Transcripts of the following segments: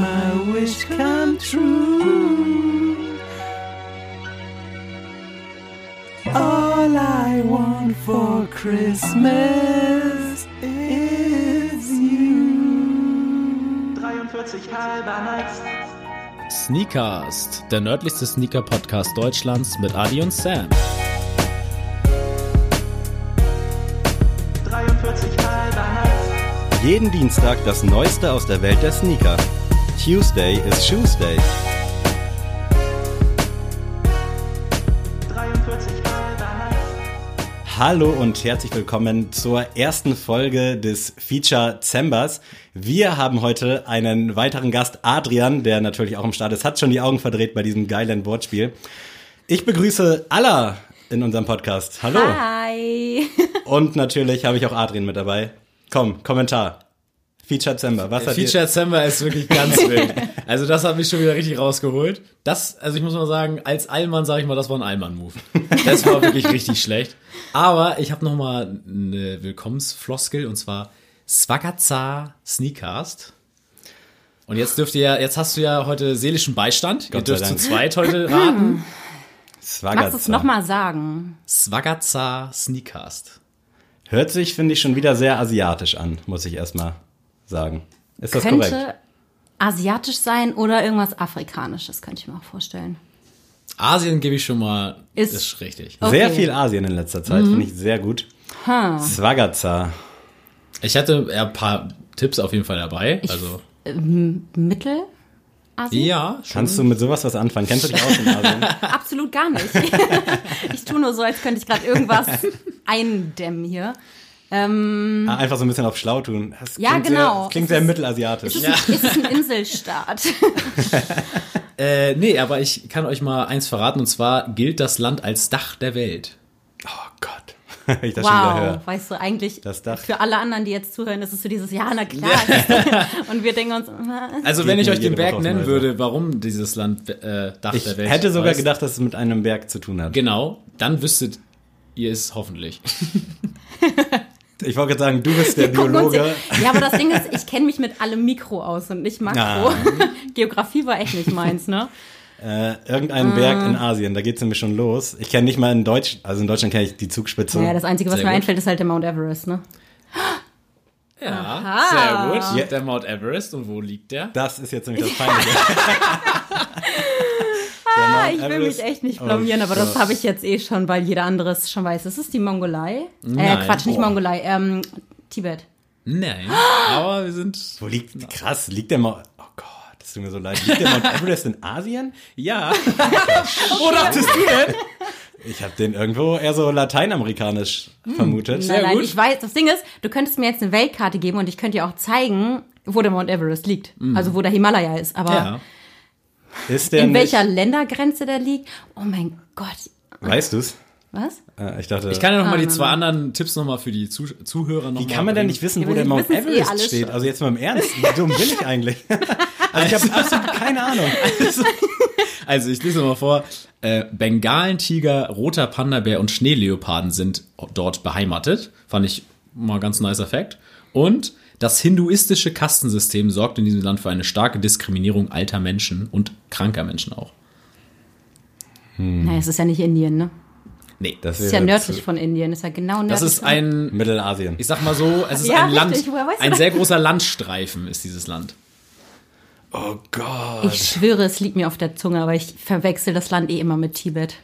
my wish come true. All I want for Christmas is you. 43 halber Nights. Sneakast, der nördlichste Sneaker-Podcast Deutschlands mit Adi und Sam. 43 halber Nights. Jeden Dienstag das Neueste aus der Welt der Sneaker. Tuesday is Shoesday. 43 halber Nights. Hallo und herzlich willkommen zur ersten Folge des Feature Zembers. Wir haben heute einen weiteren Gast, Adrian, der natürlich auch im Start ist, hat schon die Augen verdreht bei diesem geilen Wortspiel. Ich begrüße Alla in unserem Podcast. Hallo. Hi. Und natürlich habe ich auch Adrian mit dabei. Komm, Kommentar. Feature Zember. Was hat dir- Feature December ist wirklich ganz wild. Also das hat mich schon wieder richtig rausgeholt. Das, also ich muss mal sagen, als Allmann sage ich mal, das war ein Allmann-Move. Das war wirklich richtig schlecht. Aber ich habe noch mal eine Willkommensfloskel und zwar Swagaza Sneakcast. Und jetzt dürft ihr ja, jetzt hast du ja heute seelischen Beistand. Ihr Gott sei dürft zu Dank. zweit heute raten. Swagaza. Magst du es nochmal sagen? Swagaza Sneakcast. Hört sich, finde ich, schon wieder sehr asiatisch an, muss ich erstmal sagen. Ist das Könnte korrekt? asiatisch sein oder irgendwas Afrikanisches, könnte ich mir auch vorstellen. Asien gebe ich schon mal, Ist- ist, richtig. Okay. Sehr viel Asien in letzter Zeit, finde ich sehr gut. Swagaza. Ich hatte ein paar Tipps auf jeden Fall dabei. Also Mittel? Asien? ja, schon. Kannst du mit sowas was anfangen? Kennst du dich aus in Asien? Absolut gar nicht. ich tue nur so, als könnte ich gerade irgendwas eindämmen hier. Ah, Einfach so ein bisschen auf schlau tun. Das Ja, klingt genau. Sehr, das klingt Es sehr ist- mittelasiatisch. Ist es, ist ein Inselstaat? Äh, nee, aber ich kann euch mal eins verraten und zwar gilt das Land als Dach der Welt. Oh Gott. Ich das schon wieder wow, höre. weißt du, eigentlich Das Dach. für alle anderen, die jetzt zuhören, ist es so dieses, ja, na klar. Und wir denken uns, was? Also wenn ich euch den Berg nennen würde, warum dieses Land äh, Dach Ich der Welt hätte sogar heißt, gedacht, dass es mit einem Berg zu tun hat. Genau, dann wüsstet ihr es hoffentlich. Ich wollte gerade sagen, du bist der Biologe. ja- Ja, aber das Ding ist, ich kenne mich mit allem Mikro aus und nicht Makro. Ah. Geografie war echt nicht meins, ne? Äh, irgendein Berg in Asien, da geht's nämlich schon los. Ich kenne nicht mal in Deutsch, also in Deutschland kenne ich die Zugspitze. Ja, das Einzige, was Sehr mir gut. einfällt, ist halt der Mount Everest, ne? Ja, Aha. sehr gut. Der Mount Everest und wo liegt der? Das ist jetzt nämlich das Peinliche. Ah, ich will Everest. mich echt nicht Oh, blamieren, aber das habe ich jetzt eh schon, weil jeder andere es schon weiß. Das ist die Mongolei. Äh, Nein. Quatsch, nicht Boah. Mongolei, ähm, Tibet. Nein, aber wir sind Wo liegt, krass, liegt der Mount, oh Gott, das tut mir so leid. Liegt der Mount Everest in Asien? ja. Wo dachtest du denn? Ich habe den irgendwo eher so lateinamerikanisch vermutet. Nein, nein, gut. ich weiß, das Ding ist, du könntest mir jetzt eine Weltkarte geben und ich könnte dir auch zeigen, wo der Mount Everest liegt. Also wo der Himalaya ist. Aber Ja. Ist der in nicht, welcher Ländergrenze der liegt? Oh mein Gott. Weißt du's? Was? Äh, ich dachte, Ich kann ja noch mal Ah, die nein, zwei nein. anderen Tipps noch mal für die Zuh Zuhörer noch wie kann man denn nicht wissen, Ja, wo der Mount eh Everest alle steht? schon. Also jetzt mal im Ernst, wie dumm bin ich eigentlich? Also ich habe absolut keine Ahnung. Also ich lese mal vor. Äh, Bengalentiger, roter Panda-Bär und Schneeleoparden sind dort beheimatet. Fand ich mal ganz nicer Fact. Und das hinduistische Kastensystem sorgt in diesem Land für eine starke Diskriminierung alter Menschen und kranker Menschen auch. Naja, es ist ja nicht Indien, ne? Nee, Das Es ist ja nördlich von Indien. Ist ja genau nördlich. das ist von- ein, Mittelasien. ich sag mal so, es ist Ja, ein Land, richtig, du ein sehr großer Landstreifen ist dieses Land. Oh Gott. Ich schwöre, es liegt mir auf der Zunge, aber ich verwechsel das Land eh immer mit Tibet.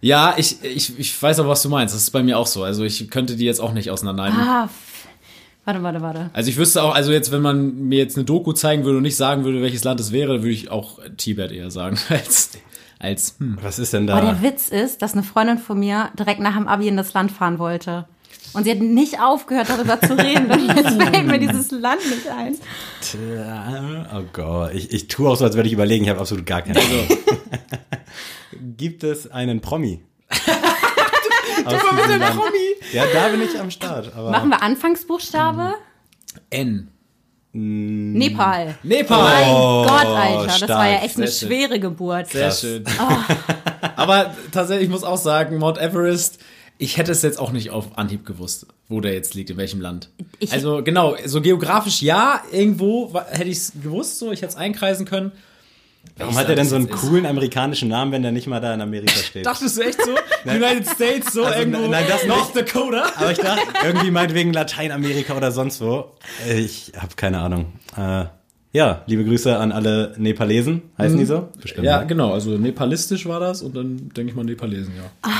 Ja, ich, ich, ich weiß aber, was du meinst. Das ist bei mir auch so. Also ich könnte die jetzt auch nicht auseinanderhalten. Ah, warte, warte, warte. Also ich wüsste auch, also jetzt, wenn man mir jetzt eine Doku zeigen würde und nicht sagen würde, welches Land es wäre, würde ich auch Tibet eher sagen, als, als hm. Was ist denn Aber da? der Witz ist, dass eine Freundin von mir direkt nach dem Abi in das Land fahren wollte. Und sie hat nicht aufgehört, darüber zu reden. Jetzt fällt mir dieses Land nicht ein. Oh Gott, ich, ich tue auch so, als würde ich überlegen, ich habe absolut gar keine Ahnung. Gibt es einen Promi? Aus diesem Land? Ja, da bin ich am Start. Aber Machen wir Anfangsbuchstabe? N. Nepal. Nepal. Mein Oh, Gott, Alter. Das stark. war ja echt eine Sehr schön. schwere Geburt. Sehr Krass. schön. Aber tatsächlich ich muss auch sagen, Mount Everest, ich hätte es jetzt auch nicht auf Anhieb gewusst, wo der jetzt liegt, in welchem Land. Ich- also genau, so geografisch ja, irgendwo hätte ich es gewusst, so ich hätte es einkreisen können. Warum hat er denn so einen coolen amerikanischen Namen, wenn der nicht mal da in Amerika steht? Dachtest du echt so? United States, so Also, irgendwo nein, das North Dakota? Aber ich dachte, irgendwie meinetwegen Lateinamerika oder sonst wo. Ich habe keine Ahnung. Äh, ja, liebe Grüße an alle Nepalesen. Heißen die so? Bestimmt. Ja, ne? genau, also nepalistisch war das und dann denke ich mal Nepalesen, ja.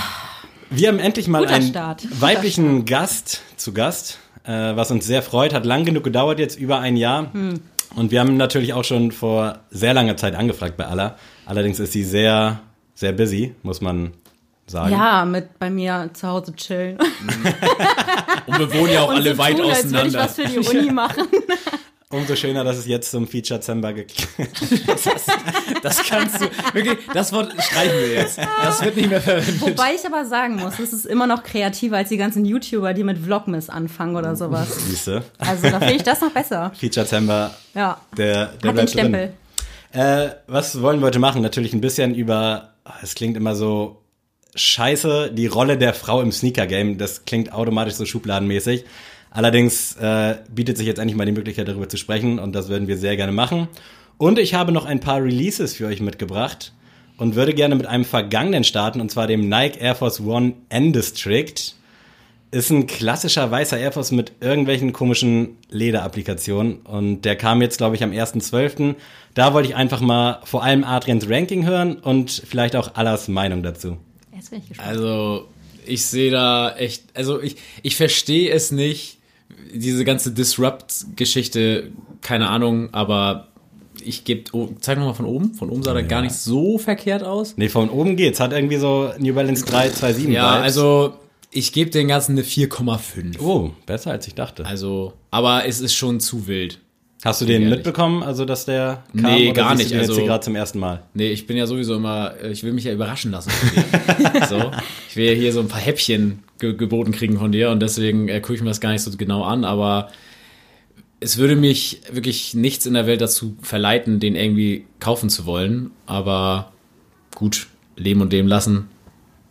Wir haben endlich mal Guter einen Start. Weiblichen Gast zu Gast, äh, was uns sehr freut. Hat lang genug gedauert, jetzt über ein Jahr. Hm. Und wir haben natürlich auch schon vor sehr langer Zeit angefragt bei Alla. Allerdings ist sie sehr, sehr busy, muss man sagen. Ja, mit bei mir zu Hause chillen. Und wir wohnen ja auch Und alle so weit tun, als würde ich auseinander. was für die Uni machen. Umso schöner, dass es jetzt zum Feature Zember Das kannst du, wirklich, das Wort streichen wir jetzt. Das wird nicht mehr verwendet. Wobei ich aber sagen muss, es ist immer noch kreativer als die ganzen YouTuber, die mit Vlogmas anfangen oder sowas. Siehste. Also da finde ich das noch besser. Feature Zember, Ja. der, der Hat den. Stempel. Äh, was wollen wir heute machen? Natürlich ein bisschen über, ah, es klingt immer so scheiße, die Rolle der Frau im Sneaker-Game. Das klingt automatisch so schubladenmäßig. Allerdings äh, bietet sich jetzt endlich mal die Möglichkeit, darüber zu sprechen und das würden wir sehr gerne machen. Und ich habe noch ein paar Releases für euch mitgebracht und würde gerne mit einem vergangenen starten, und zwar dem Nike Air Force One N-District. Ist ein klassischer weißer Air Force mit irgendwelchen komischen Lederapplikationen und der kam jetzt, glaube ich, am 1.12. Da wollte ich einfach mal vor allem Adrians Ranking hören und vielleicht auch Allas Meinung dazu. Jetzt bin ich gespannt. Also, ich sehe da echt, also ich, ich verstehe es nicht, diese ganze Disrupt-Geschichte, keine Ahnung, aber ich gebe, oh, zeig nochmal von oben, von oben sah der gar nicht so verkehrt aus. Nee, von oben geht's. Hat irgendwie so New Balance 327 Ja, Vibes. also ich gebe den Ganzen eine 4,5. Oh, besser als ich dachte. Also, aber es ist schon zu wild. Hast du den ehrlich. mitbekommen, also dass der kam? Nee, oder gar nicht, Du den jetzt also- hier gerade zum ersten Mal. Nee, ich bin ja sowieso immer, äh, ich will mich ja überraschen lassen von dir. so. Ich will ja hier so ein paar Häppchen ge geboten kriegen von dir und deswegen äh, gucke ich mir das gar nicht so genau an, aber es würde mich wirklich nichts in der Welt dazu verleiten, den irgendwie kaufen zu wollen, aber gut, leben und leben lassen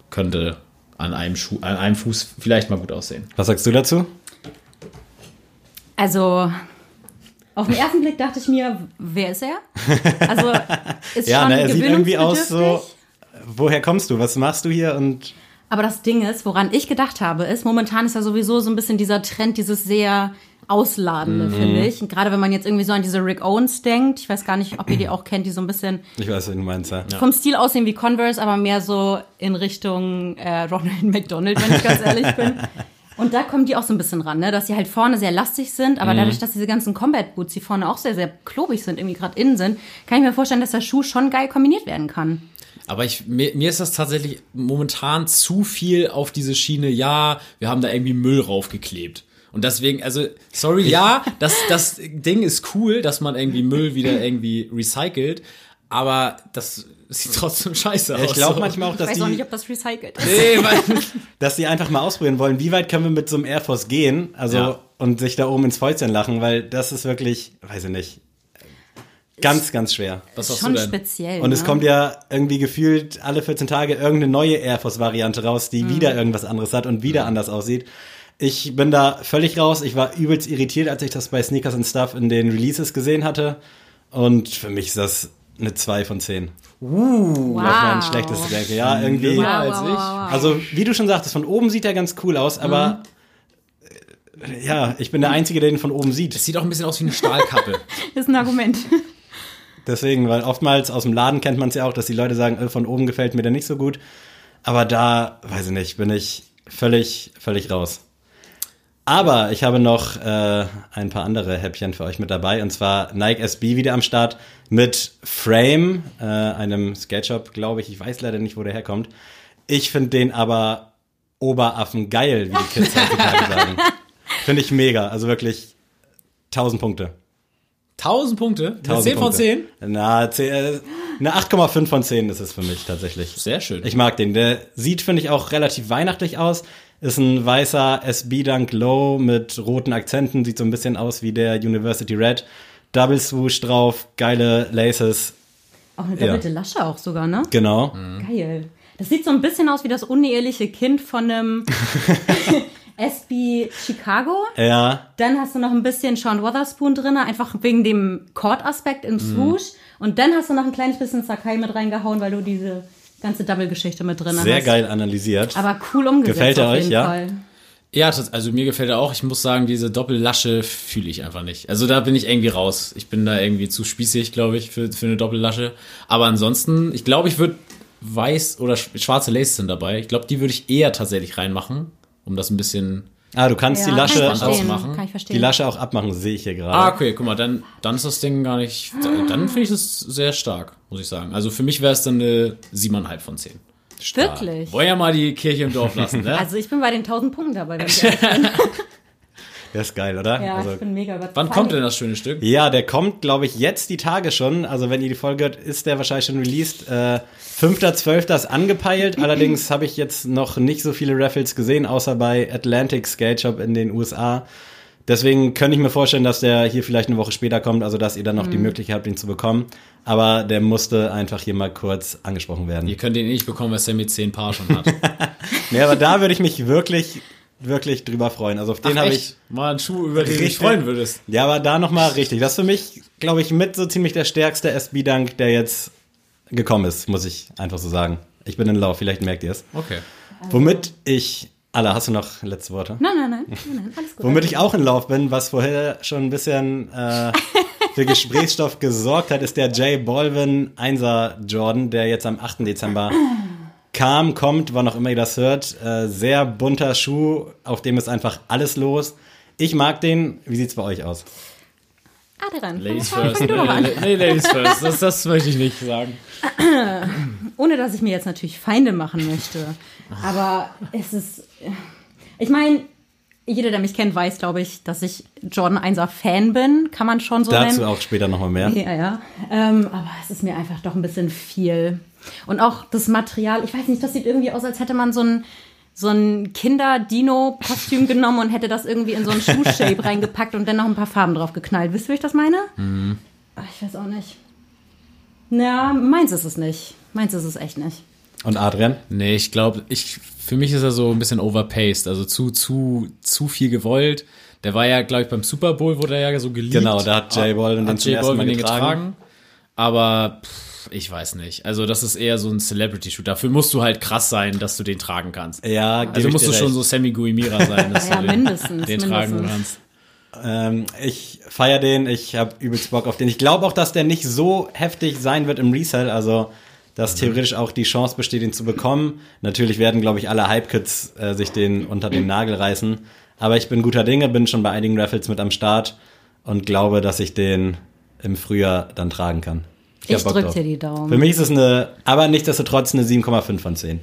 könnte an einem Schuh, an einem Fuß vielleicht mal gut aussehen. Was sagst du dazu? Also, auf den ersten Blick dachte ich mir, wer ist er? Also, ist Ja, schon ne, er sieht irgendwie aus so. Woher kommst du? Was machst du hier? Und Aber das Ding ist, woran ich gedacht habe, ist, momentan ist ja sowieso so ein bisschen dieser Trend, dieses sehr Ausladende, Mhm. finde ich. Und gerade wenn man jetzt irgendwie so an diese Rick Owens denkt, ich weiß gar nicht, ob ihr die auch kennt, die so ein bisschen ich weiß, was du meinst, ja. vom Stil aussehen wie Converse, aber mehr so in Richtung äh, Ronald McDonald, wenn ich ganz ehrlich bin. Und da kommen die auch so ein bisschen ran, ne? dass sie halt vorne sehr lastig sind, Mhm. aber dadurch, dass diese ganzen Combat Boots, die vorne auch sehr, sehr klobig sind, irgendwie gerade innen sind, kann ich mir vorstellen, dass der Schuh schon geil kombiniert werden kann. Aber ich, mir, mir ist das tatsächlich momentan zu viel auf diese Schiene, ja, wir haben da irgendwie Müll raufgeklebt. Und deswegen, also, sorry, ja, das, das Ding ist cool, dass man irgendwie Müll wieder irgendwie recycelt, aber das sieht trotzdem scheiße aus. Ich glaube so. manchmal auch, Ich dass weiß auch die, nicht, ob das recycelt ist. Nee, weil, dass die einfach mal ausprobieren wollen, wie weit können wir mit so einem Air Force gehen, also Ja. und sich da oben ins Fäustchen lachen, weil das ist wirklich, weiß ich nicht, ganz, ganz schwer. was sagst Schon du denn? speziell. Und es ne? kommt ja irgendwie gefühlt alle 14 Tage irgendeine neue Air Force Variante raus, die wieder irgendwas anderes hat und wieder anders aussieht. Ich bin da völlig raus. Ich war übelst irritiert, als ich das bei Sneakers and Stuff in den Releases gesehen hatte. Und für mich ist das eine 2 von 10. wow. Auf mein schlechtestes Denke. Ja, irgendwie. Wow, als wow, ich. wow, wow. Also, wie du schon sagtest, von oben sieht er ganz cool aus, aber äh, ja, ich bin der Einzige, der ihn von oben sieht. Es sieht auch ein bisschen aus wie eine Stahlkappe. ist ein Argument. Deswegen, weil oftmals aus dem Laden kennt man es ja auch, dass die Leute sagen, äh, von oben gefällt mir der nicht so gut. Aber da, weiß ich nicht, bin ich völlig, völlig raus. Aber ich habe noch äh, ein paar andere Häppchen für euch mit dabei. Und zwar Nike SB wieder am Start mit Frame, äh, einem Skate-Shop, glaube ich. Ich weiß leider nicht, wo der herkommt. Ich finde den aber Oberaffen geil, wie die Kids heutzutage sagen. Finde ich mega. Also wirklich 1000 Punkte. 1000 Punkte? 1000 10 von Punkte. 10? Na, 10, äh, eine 8,5 von 10 ist es für mich tatsächlich. Sehr schön. Ich mag den. Der sieht, finde ich, auch relativ weihnachtlich aus. Ist ein weißer SB Dunk Low mit roten Akzenten. Sieht so ein bisschen aus wie der University Red. Double Swoosh drauf, geile Laces. Auch eine doppelte Lasche auch sogar, ne? Genau. Geil. Das sieht so ein bisschen aus wie das uneheliche Kind von einem SB Chicago. Ja, Dann hast du noch ein bisschen Sean Wotherspoon drin, einfach wegen dem Chord-Aspekt Mhm. im Swoosh. Und dann hast du noch ein kleines bisschen Sakai mit reingehauen, weil du diese ganze Double-Geschichte mit drin sehr hast. geil analysiert. Aber cool umgesetzt Gefällt er auf euch, jeden ja? Fall. Ja, das, also mir gefällt er auch. Ich muss sagen, diese Doppellasche fühle ich einfach nicht. Also da bin ich irgendwie raus. Ich bin da irgendwie zu spießig, glaube ich, für, für eine Doppellasche. Aber ansonsten, ich glaube, ich würde weiß oder sch- schwarze Laces sind dabei. Ich glaube, die würde ich eher tatsächlich reinmachen, um das ein bisschen. ah, du kannst die Ja, Lasche kann ausmachen. Kann ich verstehen. Die Lasche auch abmachen, sehe ich hier gerade. Ah, okay, guck mal, dann, dann ist das Ding gar nicht. Dann finde ich das sehr stark, muss ich sagen. Also für mich wäre es dann eine 7,5 von 10. Wirklich? Wollen ja mal die Kirche im Dorf lassen, ne? Also ich bin bei den 1000 Punkten dabei. Wenn ich. Der ist geil, oder? Ja, also, ich bin mega überzeugt. Wann kommt denn das schöne Stück? ja, der kommt, glaube ich, jetzt die Tage schon. Also wenn ihr die Folge hört, ist der wahrscheinlich schon released. Äh, 5.12. ist angepeilt. Allerdings habe ich jetzt noch nicht so viele Raffles gesehen, außer bei Atlantic Skate Shop in den USA. Deswegen könnte ich mir vorstellen, dass der hier vielleicht eine Woche später kommt, also dass ihr dann noch die Möglichkeit habt, ihn zu bekommen. Aber der musste einfach hier mal kurz angesprochen werden. Ihr könnt ihn eh nicht bekommen, weil Sammy 10 Paar schon hat. Nee, aber da würde ich mich wirklich, wirklich drüber freuen. Also auf den habe ich. Mal einen Schuh, über den du dich freuen würdest. Ja, aber da nochmal richtig. Das ist für mich, glaube ich, mit so ziemlich der stärkste SB-Dank, der jetzt gekommen ist, muss ich einfach so sagen. Ich bin in Lauf, vielleicht merkt ihr es. Okay. Womit ich. Alla, hast du noch letzte Worte? Nein, nein, nein, nein, nein, alles gut. Womit ich auch in Lauf bin, was vorher schon ein bisschen äh, für Gesprächsstoff gesorgt hat, ist der J Balvin 1er Jordan, der jetzt am 8. Dezember kam, kommt, wann auch immer ihr das hört. Äh, sehr bunter Schuh, auf dem ist einfach alles los. Ich mag den. Wie sieht's bei euch aus? Adrian, Ladies fang- first. fang Nee, nee, Ladies first. Das, das möchte ich nicht sagen. Ohne dass ich mir jetzt natürlich Feinde machen möchte. Aber es ist. Ich meine, jeder, der mich kennt, weiß, glaube ich, dass ich Jordan 1er Fan bin. Kann man schon so Dazu nennen. auch später nochmal mehr. Ja, ja. Ähm, aber es ist mir einfach doch ein bisschen viel. Und auch das Material, ich weiß nicht, das sieht irgendwie aus, als hätte man so ein, so ein Kinder-Dino-Kostüm genommen und hätte das irgendwie in so ein Schuhshape reingepackt und dann noch ein paar Farben drauf geknallt. Wisst ihr, wie ich das meine? Ach, ich weiß auch nicht. Na, meins ist es nicht. Meins ist es echt nicht. Und Adrian? Nee, ich glaube, ich, für mich ist er so ein bisschen overpaced, also zu, zu, zu viel gewollt. Der war ja, glaube ich, beim Super Bowl wurde er ja so geliebt. Genau, da hat J Balvin den hat zum J ersten Mal den getragen. Aber pff, ich weiß nicht. Also das ist eher so ein Celebrity-Shoot. Dafür musst du halt krass sein, dass du den tragen kannst. Ja, Also ich musst dir du schon recht. so Sammy Guimira sein, dass Ja, du den, mindestens, den tragen mindestens. kannst. Ähm, ich feier den, ich habe übelst Bock auf den. Ich glaube auch, dass der nicht so heftig sein wird im Resell, also dass theoretisch auch die Chance besteht, ihn zu bekommen. Natürlich werden, glaube ich, alle Hype-Kids äh, sich den unter den Nagel reißen. Aber ich bin guter Dinge, bin schon bei einigen Raffles mit am Start und glaube, dass ich den im Frühjahr dann tragen kann. Ich hab Bock drück drauf. dir die Daumen. Für mich ist es eine, aber nichtsdestotrotz eine 7,5 von 10.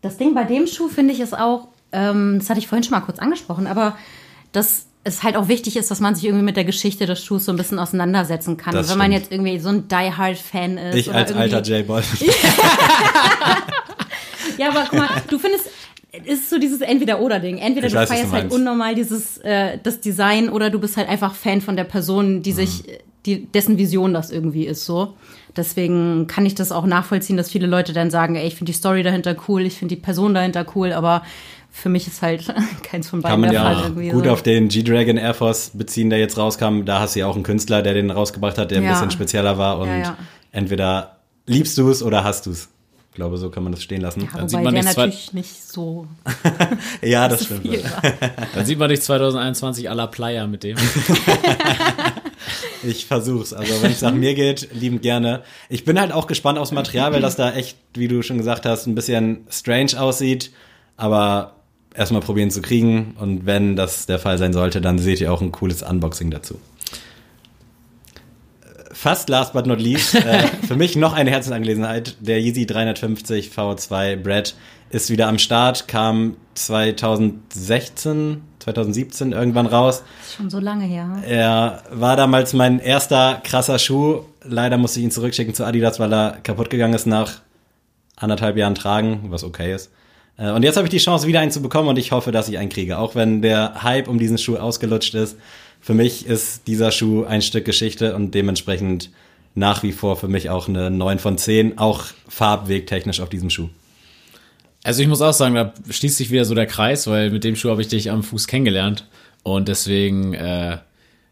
Das Ding bei dem Schuh finde ich ist auch, ähm, das hatte ich vorhin schon mal kurz angesprochen, aber dass es halt auch wichtig ist, dass man sich irgendwie mit der Geschichte des Schuhs so ein bisschen auseinandersetzen kann. Das Wenn man stimmt. jetzt irgendwie so ein Die Hard Fan ist. Ich oder als irgendwie- alter J-Boy. Ja, aber guck mal, du findest, es ist so dieses Entweder-Oder-Ding. Entweder Ich du weiß, was du feierst halt unnormal dieses, äh, das Design oder du bist halt einfach Fan von der Person, die sich, die, dessen Vision das irgendwie ist, so. Deswegen kann ich das auch nachvollziehen, dass viele Leute dann sagen, ey, ich finde die Story dahinter cool, ich finde die Person dahinter cool, aber für mich ist halt keins von beiden Kann man der ja Fall auch irgendwie gut so. auf den G-Dragon Air Force beziehen, der jetzt rauskam. Da hast du ja auch einen Künstler, der den rausgebracht hat, der ein Ja. bisschen spezieller war. Und Ja, ja. entweder liebst du es oder hast du es. Ich glaube, so kann man das stehen lassen. Ja, sieht wobei man der natürlich nicht so Ja, das stimmt. viel war. Dann sieht man dich 2021 à la Playa mit dem. Ich versuch's. Also wenn es nach mir geht, liebend gerne. Ich bin halt auch gespannt aufs Material, weil das da echt, wie du schon gesagt hast, ein bisschen strange aussieht. Aber erstmal probieren zu kriegen. Und wenn das der Fall sein sollte, dann seht ihr auch ein cooles Unboxing dazu. fast last but not least, äh, für mich noch eine Herzensangelegenheit. Der Yeezy 350 V2 Brad ist wieder am Start, kam 2016, 2017 irgendwann raus. Das ist schon so lange her. Er war damals mein erster krasser Schuh. Leider musste ich ihn zurückschicken zu Adidas, weil er kaputt gegangen ist nach anderthalb Jahren Tragen, was okay ist. Äh, Und jetzt habe ich die Chance, wieder einen zu bekommen und ich hoffe, dass ich einen kriege. Auch wenn der Hype um diesen Schuh ausgelutscht ist. Für mich ist dieser Schuh ein Stück Geschichte und dementsprechend nach wie vor für mich auch eine 9 von 10, auch farbwegtechnisch auf diesem Schuh. Also ich muss auch sagen, da schließt sich wieder so der Kreis, weil mit dem Schuh habe ich dich am Fuß kennengelernt und deswegen äh,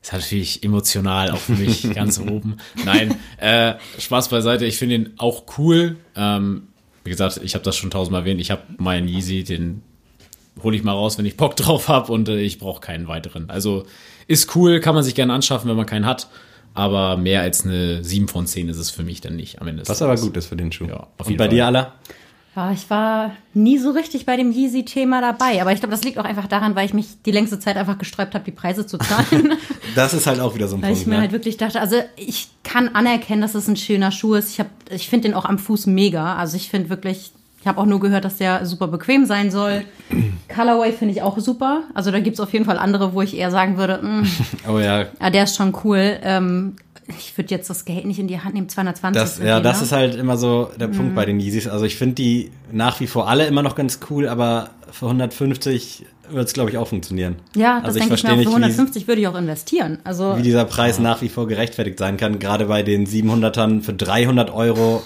ist natürlich emotional auch für mich ganz oben. Nein, äh, Spaß beiseite. Ich finde ihn auch cool. Ähm, wie gesagt, ich habe das schon tausendmal erwähnt. Ich habe meinen Yeezy, den hole ich mal raus, wenn ich Bock drauf habe und äh, ich brauche keinen weiteren. Also ist cool, kann man sich gerne anschaffen, wenn man keinen hat. Aber mehr als eine 7 von 10 ist es für mich dann nicht am Ende. Was aber gut ist für den Schuh. Ja, auf und jeden bei Fall. dir, Alla? Ja, ich war nie so richtig bei dem Yeezy-Thema dabei. Aber ich glaube, das liegt auch einfach daran, weil ich mich die längste Zeit einfach gesträubt habe, die Preise zu zahlen. Das ist halt auch wieder so ein weil ich Punkt. mir Ne? halt wirklich dachte, also ich kann anerkennen, dass es ein schöner Schuh ist. Ich, hab- ich finde den auch am Fuß mega. Also ich finde wirklich, ich habe auch nur gehört, dass der super bequem sein soll. Colorway finde ich auch super. Also da gibt es auf jeden Fall andere, wo ich eher sagen würde, mm, Oh ja, ja, der ist schon cool. Ähm, ich würde jetzt das Geld nicht in die Hand nehmen, 220. Das, für ja, das ne? ist halt immer so der Punkt bei den Yeezys. Also ich finde die nach wie vor alle immer noch ganz cool, aber für 150 wird es, glaube ich, auch funktionieren. Ja, das also ich denke ich mir auch. Für nicht, wie, 150 würde ich auch investieren. Also wie dieser Preis nach wie vor gerechtfertigt sein kann. Gerade bei den 700ern für 300 Euro.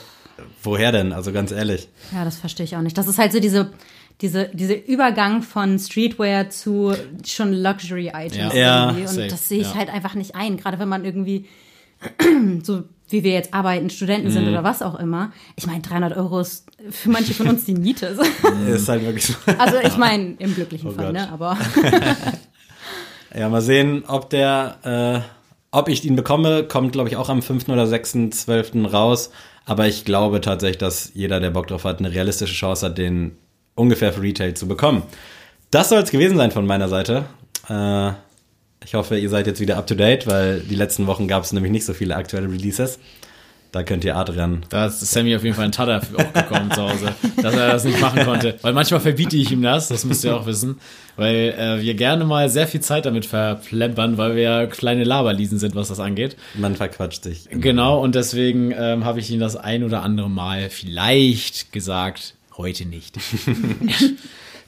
Woher denn? Also ganz ehrlich. Ja, das verstehe ich auch nicht. Das ist halt so diese, diese, diese Übergang von Streetwear zu schon Luxury-Items Ja. Ja, irgendwie. Und das sehe ich ja. halt einfach nicht ein. Gerade wenn man irgendwie, so wie wir jetzt arbeiten, Studenten sind oder was auch immer. Ich meine, 300 Euro ist für manche von uns die Miete. Ist halt wirklich so. Also ich meine, im glücklichen Oh Fall, Gott. ne? Aber Ja, mal sehen, ob der, äh, ob ich ihn bekomme, kommt, glaube ich, auch am 5. oder 6.12. raus. Aber ich glaube tatsächlich, dass jeder, der Bock drauf hat, eine realistische Chance hat, den ungefähr für Retail zu bekommen. Das soll es gewesen sein von meiner Seite. Äh, ich hoffe, ihr seid jetzt wieder up to date, weil die letzten Wochen gab es nämlich nicht so viele aktuelle Releases. Da könnt ihr Adrian. Da ist Sammy auf jeden Fall ein Tatter für auch gekommen zu Hause, dass er das nicht machen konnte. Weil manchmal verbiete ich ihm das, das müsst ihr auch wissen. Weil äh, wir gerne mal sehr viel Zeit damit verplempern, weil wir ja kleine Laberliesen sind, was das angeht. Man verquatscht sich. Genau, und deswegen ähm, habe ich ihm das ein oder andere Mal vielleicht gesagt, heute nicht.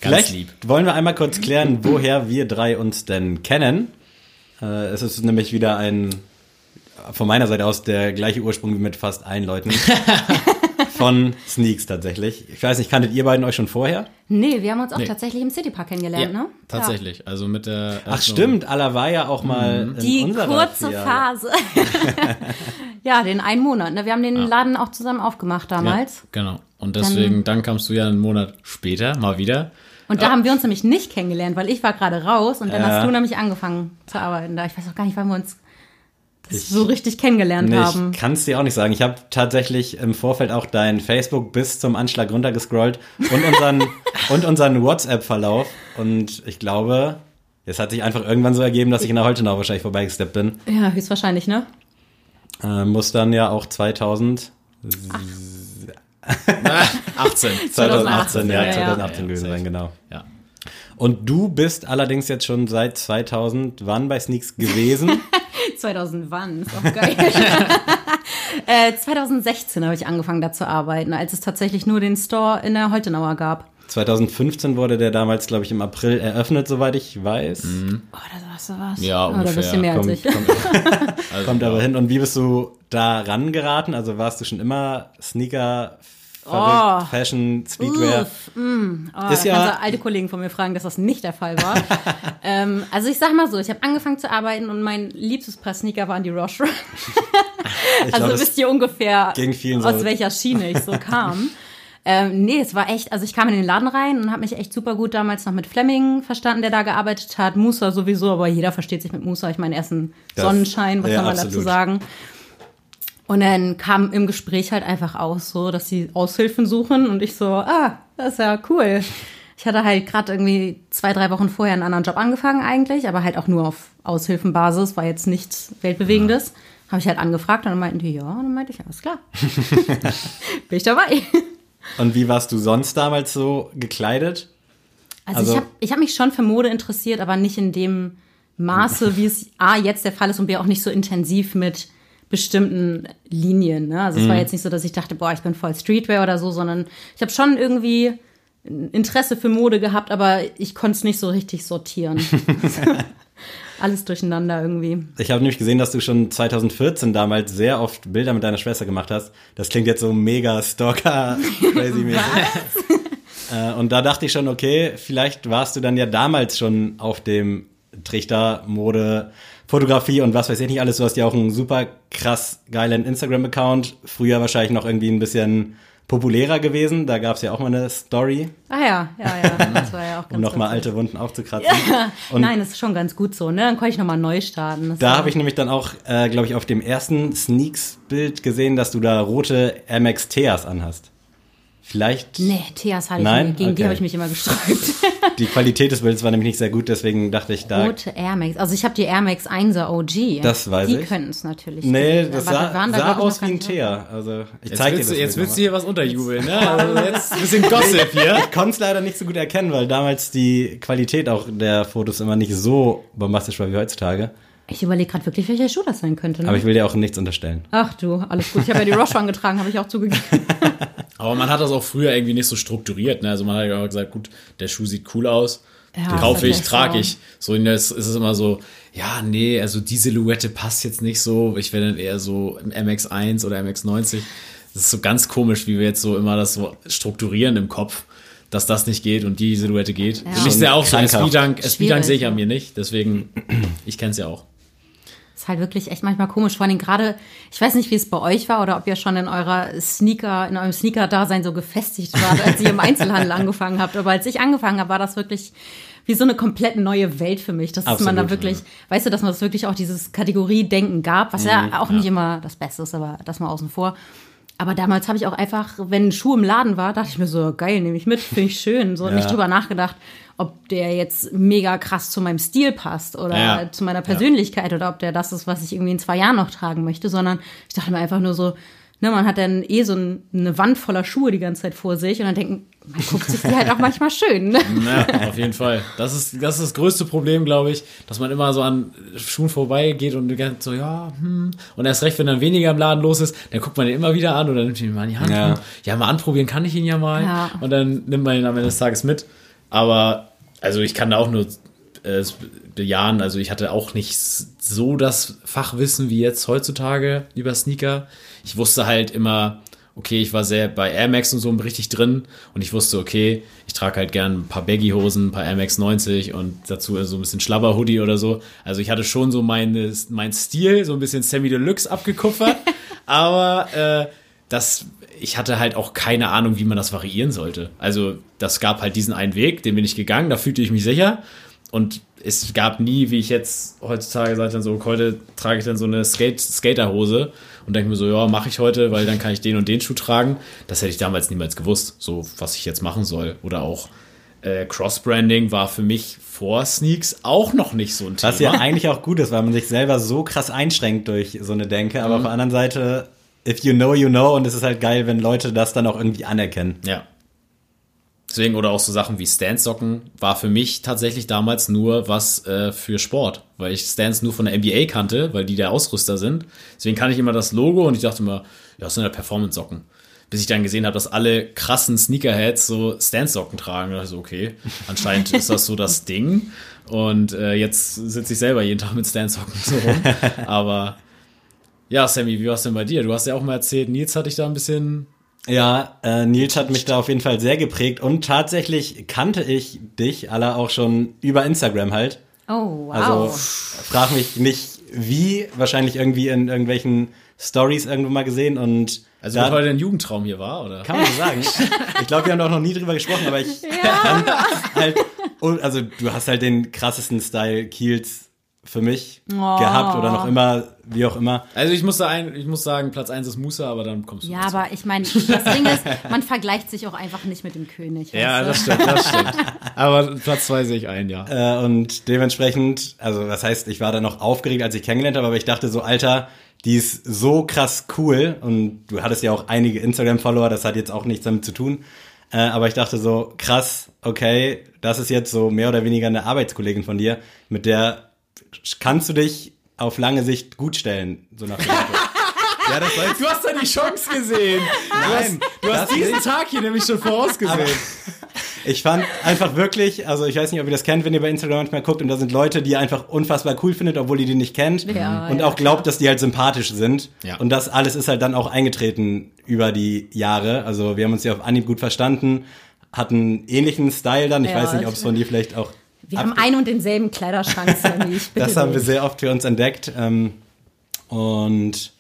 Ganz Vielleicht lieb. wollen wir einmal kurz klären, woher wir drei uns denn kennen. Äh, es ist nämlich wieder ein, von meiner Seite aus, der gleiche Ursprung wie mit fast allen Leuten. von Sneaks tatsächlich. Ich weiß nicht, kanntet ihr beiden euch schon vorher? nee, wir haben uns auch Nee. tatsächlich im Citypark kennengelernt, ne? tatsächlich. Also mit der. Ach stimmt, Alla war ja auch mal in Die unserer kurze. Phase. ja, den einen Monat. Ne? Wir haben den Laden auch zusammen aufgemacht damals. Ja, genau. Und deswegen, dann kamst du ja einen Monat später mal wieder. Und da haben wir uns nämlich nicht kennengelernt, weil ich war gerade raus und dann Ja. hast du nämlich angefangen zu arbeiten da. Ich weiß auch gar nicht, wann wir uns das so richtig kennengelernt Nee, haben. ich kann es dir auch nicht sagen. Ich habe tatsächlich im Vorfeld auch dein Facebook bis zum Anschlag runtergescrollt und unseren, und unseren WhatsApp-Verlauf. Und ich glaube, es hat sich einfach irgendwann so ergeben, dass ich in der Holtenau wahrscheinlich vorbeigesteppt bin. Ja, höchstwahrscheinlich, ne? Äh, muss dann ja auch 2000, 18. 2018, ja, ja, ja. 2018 Ja, gewesen sein, genau. Ja. Und du bist allerdings jetzt schon seit 2000 wann bei Sneaks gewesen? 2000 wann? Ist auch geil. äh, 2016 habe ich angefangen da zu arbeiten, als es tatsächlich nur den Store in der Holtenauer gab. 2015 wurde der damals, glaube ich, im April eröffnet, soweit ich weiß. Oh, da sagst du was. Ja, oh, da ungefähr. bist du mehr als Kommt, ich. kommt, Also, kommt aber hin. Und wie bist du da rangeraten? Also warst du schon immer Sneaker, Oh. verrückt, Fashion, Streetwear? Uff, mm. oh, Ist ja- alte Kollegen von mir fragen, dass das nicht der Fall war. ähm, also ich sag mal so, ich habe angefangen zu arbeiten und mein liebstes Paar Sneaker waren die Roche. Also glaub, wisst ihr ungefähr, aus so. welcher Schiene ich so kam. ähm, nee, es war echt, also ich kam in den Laden rein und habe mich echt super gut damals noch mit Fleming verstanden, der da gearbeitet hat. Musa sowieso, aber jeder versteht sich mit Musa. Ich meine, er ist ein Das- Sonnenschein, was ja, soll man absolut. dazu sagen? Und dann kam im Gespräch halt einfach aus, so, dass sie Aushilfen suchen und ich so, ah, das ist ja cool. Ich hatte halt gerade irgendwie zwei, drei Wochen vorher einen anderen Job angefangen eigentlich, aber halt auch nur auf Aushilfenbasis, war jetzt nichts Weltbewegendes. Habe ich halt angefragt und dann meinten die, ja, und dann meinte ich, alles klar. Bin ich dabei. Und wie warst du sonst damals so gekleidet? Also, Also- ich habe ich hab mich schon für Mode interessiert, aber nicht in dem Maße, wie es A jetzt der Fall ist und B auch nicht so intensiv mit bestimmten Linien. Ne? Also es Mhm. war jetzt nicht so, dass ich dachte, boah, ich bin voll Streetwear oder so, sondern ich habe schon irgendwie ein Interesse für Mode gehabt, aber ich konnte es nicht so richtig sortieren. Alles durcheinander irgendwie. Ich habe nämlich gesehen, dass du schon 2014 damals sehr oft Bilder mit deiner Schwester gemacht hast. Das klingt jetzt so mega stalker crazy mäßig. Äh, Und da dachte ich schon, okay, vielleicht warst du dann ja damals schon auf dem Trichter Mode, Fotografie und was weiß ich nicht alles. Du hast ja auch einen super krass geilen Instagram-Account. Früher wahrscheinlich noch irgendwie ein bisschen populärer gewesen. Da gab es ja auch mal eine Story, Ah ja, ja, ja. Das war ja auch ganz um nochmal alte Wunden aufzukratzen. Und Nein, das ist schon ganz gut so, ne? Dann konnte ich nochmal neu starten. Das Da habe ich nämlich dann auch, äh, glaube ich, auf dem ersten Sneaks-Bild gesehen, dass du da rote MX Teas anhast. Vielleicht. Nee, Theas hatte ich Nein? nie. Gegen die Okay. habe ich mich immer gesträubt. Die Qualität des Bildes war nämlich nicht sehr gut, deswegen dachte ich da. Rote Air Max. Also ich habe die Air Max 1er OG. Das weiß die ich. können es natürlich. Nee, nicht. das Aber sah, die da, sah ich, aus noch wie ein. Teer. Also ich Jetzt zeig dir das. jetzt willst du hier was unterjubeln, ne? Also jetzt ein bisschen Gossip hier. Ich konnte es leider nicht so gut erkennen, weil damals die Qualität auch der Fotos immer nicht so bombastisch war wie heutzutage. Ich überlege gerade wirklich, welcher Schuh das sein könnte. Ne? Aber ich will dir auch nichts unterstellen. Ach du, alles gut. Ich habe ja die Roche getragen, habe ich auch zugegeben. Aber man hat das auch früher irgendwie nicht so strukturiert. Ne? Also man hat ja auch gesagt, gut, der Schuh sieht cool aus. Ja, Den kaufe ich, trage so. ich. So in ist es immer so, ja, nee, also die Silhouette passt jetzt nicht so. Ich wäre dann eher so im MX1 oder MX90. Das ist so ganz komisch, wie wir jetzt so immer das so strukturieren im Kopf, dass das nicht geht und die Silhouette geht. Ja. Für mich ist ja auch so, Schwierig, sehe ich an mir nicht. Deswegen, ich kenne es ja auch. Ist halt wirklich echt manchmal komisch. Vor allem gerade, ich weiß nicht, wie es bei euch war oder ob ihr schon in eurer Sneaker, in eurem Sneaker-Dasein so gefestigt wart, als ihr im Einzelhandel angefangen habt. Aber als ich angefangen habe, war das wirklich wie so eine komplett neue Welt für mich. Dass man Absolut, da wirklich, weißt du, dass man das wirklich auch dieses Kategoriedenken gab, was ja auch ja. nicht immer das Beste ist, aber das mal außen vor. Aber damals habe ich auch einfach, wenn ein Schuh im Laden war, dachte ich mir so, geil, nehme ich mit, finde ich schön. So nicht drüber nachgedacht, ob der jetzt mega krass zu meinem Stil passt oder Ja. zu meiner Persönlichkeit oder ob der das ist, was ich irgendwie in zwei Jahren noch tragen möchte, sondern ich dachte mir einfach nur so, ne, man hat dann eh so ein, eine Wand voller Schuhe die ganze Zeit vor sich und dann denken, man guckt sich die halt auch manchmal schön. Ne? Ja, auf jeden Fall. Das ist, das ist das größte Problem, glaube ich, dass man immer so an Schuhen vorbeigeht und so, ja, hm. Und erst recht, wenn dann weniger im Laden los ist, dann guckt man den immer wieder an oder nimmt ihn mal in die Hand. Ja. Ja, mal anprobieren kann ich ihn ja mal. Ja. Und dann nimmt man ihn am Ende des Tages mit. Aber, also ich kann da auch nur äh, bejahen, also ich hatte auch nicht so das Fachwissen wie jetzt heutzutage über Sneaker. Ich wusste halt immer, okay, ich war sehr bei Air Max und so richtig drin und ich wusste, okay, ich trage halt gern ein paar Baggy-Hosen, ein paar Air Max 90 und dazu so ein bisschen Schlabber-Hoodie oder so. Also ich hatte schon so meine, mein Stil, so ein bisschen Sammy Deluxe abgekupfert, aber äh, das, ich hatte halt auch keine Ahnung, wie man das variieren sollte. Also das gab halt diesen einen Weg, den bin ich gegangen, da fühlte ich mich sicher und es gab nie, wie ich jetzt heutzutage sage, dann so, heute trage ich dann so eine Skate Skaterhose und denke mir so, ja, mache ich heute, weil dann kann ich den und den Schuh tragen. Das hätte ich damals niemals gewusst, so was ich jetzt machen soll. Oder auch äh, Cross-Branding war für mich vor Sneaks auch noch nicht so ein Thema. Was ja eigentlich auch gut ist, weil man sich selber so krass einschränkt durch so eine Denke. Aber auf der anderen Seite, if you know, you know. Und es ist halt geil, wenn Leute das dann auch irgendwie anerkennen. Ja. Deswegen, oder auch so Sachen wie Stance-Socken war für mich tatsächlich damals nur was äh, für Sport, weil ich Stance nur von der NBA kannte, weil die der Ausrüster sind. Deswegen kannte ich immer das Logo und ich dachte immer, ja, das sind ja Performance-Socken. Bis ich dann gesehen habe, dass alle krassen Sneakerheads so Stance-Socken tragen. Da dachte ich so, okay, anscheinend ist das so das Ding. Und äh, jetzt sitze ich selber jeden Tag mit Stance-Socken so rum. Aber ja, Sammy, wie war es denn bei dir? Du hast ja auch mal erzählt, Nils hat dich da ein bisschen Ja, äh, Nils hat mich da auf jeden Fall sehr geprägt. Und tatsächlich kannte ich dich alle auch schon über Instagram halt. Oh, wow. Also frag mich nicht wie, wahrscheinlich irgendwie in irgendwelchen Stories irgendwo mal gesehen und Also, da, weil heute ein Jugendtraum hier war, oder? kann man so sagen. ich glaube, wir haben doch noch nie drüber gesprochen, aber ich kann halt, und, also du hast halt den krassesten Style Kiels für mich gehabt oder noch immer, wie auch immer. Also ich muss, sagen, ich muss sagen, Platz 1 ist Musa, aber dann kommst du ja, dazu. aber ich meine, das Ding ist, man vergleicht sich auch einfach nicht mit dem König. Ja, das stimmt, das stimmt. aber Platz 2 sehe ich ein, ja. Äh, und dementsprechend, also was heißt, ich war da noch aufgeregt, als ich kennengelernt habe, aber ich dachte so, Alter, die ist so krass cool und du hattest ja auch einige Instagram-Follower, das hat jetzt auch nichts damit zu tun. Äh, aber ich dachte so, krass, okay, das ist jetzt so mehr oder weniger eine Arbeitskollegin von dir, mit der kannst du dich auf lange Sicht gut stellen, so nach dem Motto. Ja, das. Du hast da die Chance gesehen. Nein, Du hast diesen nicht. Tag hier nämlich schon vorausgesehen. Ich fand einfach wirklich, also ich weiß nicht, ob ihr das kennt, wenn ihr bei Instagram manchmal guckt und da sind Leute, die ihr einfach unfassbar cool findet, obwohl ihr die nicht kennt Ja, und ja, auch glaubt, dass die halt sympathisch sind. Ja. Und das alles ist halt dann auch eingetreten über die Jahre. Also wir haben uns ja auf Anhieb gut verstanden, hatten ähnlichen Style dann. Ich Ja, weiß nicht, ob es von dir vielleicht auch. Wir haben einen und denselben Kleiderschrank, Sammy. Das haben wir sehr oft für uns entdeckt. Ähm, und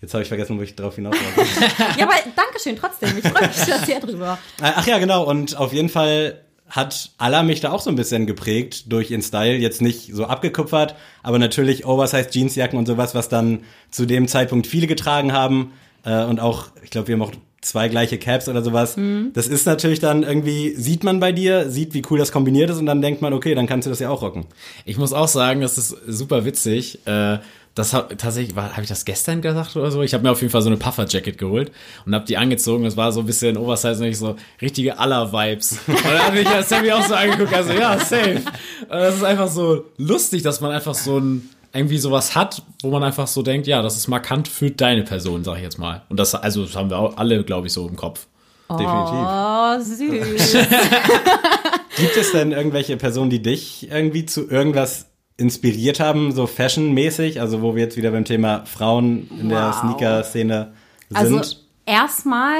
jetzt habe ich vergessen, wo ich drauf hinaus wollte. Ja, aber Dankeschön trotzdem. Ich freue mich sehr drüber. Äh, Ach ja, genau. Und auf jeden Fall hat Alla mich da auch so ein bisschen geprägt durch ihren Style. Jetzt nicht so abgekupfert, aber natürlich Oversized Jeansjacken und sowas, was dann zu dem Zeitpunkt viele getragen haben. Äh, Und auch, ich glaube, wir haben auch zwei gleiche Caps oder sowas. Das ist natürlich dann irgendwie, sieht man bei dir, sieht, wie cool das kombiniert ist und dann denkt man, okay, dann kannst du das ja auch rocken. Ich muss auch sagen, das ist super witzig. Äh, das hab, tatsächlich, war- habe ich das gestern gesagt oder so? Ich habe mir auf jeden Fall so eine Puffer-Jacket geholt und habe die angezogen. Das war so ein bisschen Oversize, nicht so richtige Aller-Vibes. Und dann hat mich ja Sammy auch so angeguckt, also ja, safe. Und das ist einfach so lustig, dass man einfach so ein irgendwie sowas hat, wo man einfach so denkt, ja, das ist markant für deine Person, sag ich jetzt mal. Und das, also, das haben wir auch alle, glaube ich, so im Kopf. Definitiv. Oh, süß. Gibt es denn irgendwelche Personen, die dich irgendwie zu irgendwas inspiriert haben, so fashionmäßig? Also wo wir jetzt wieder beim Thema Frauen in der Wow. Sneaker-Szene sind. Also erstmal,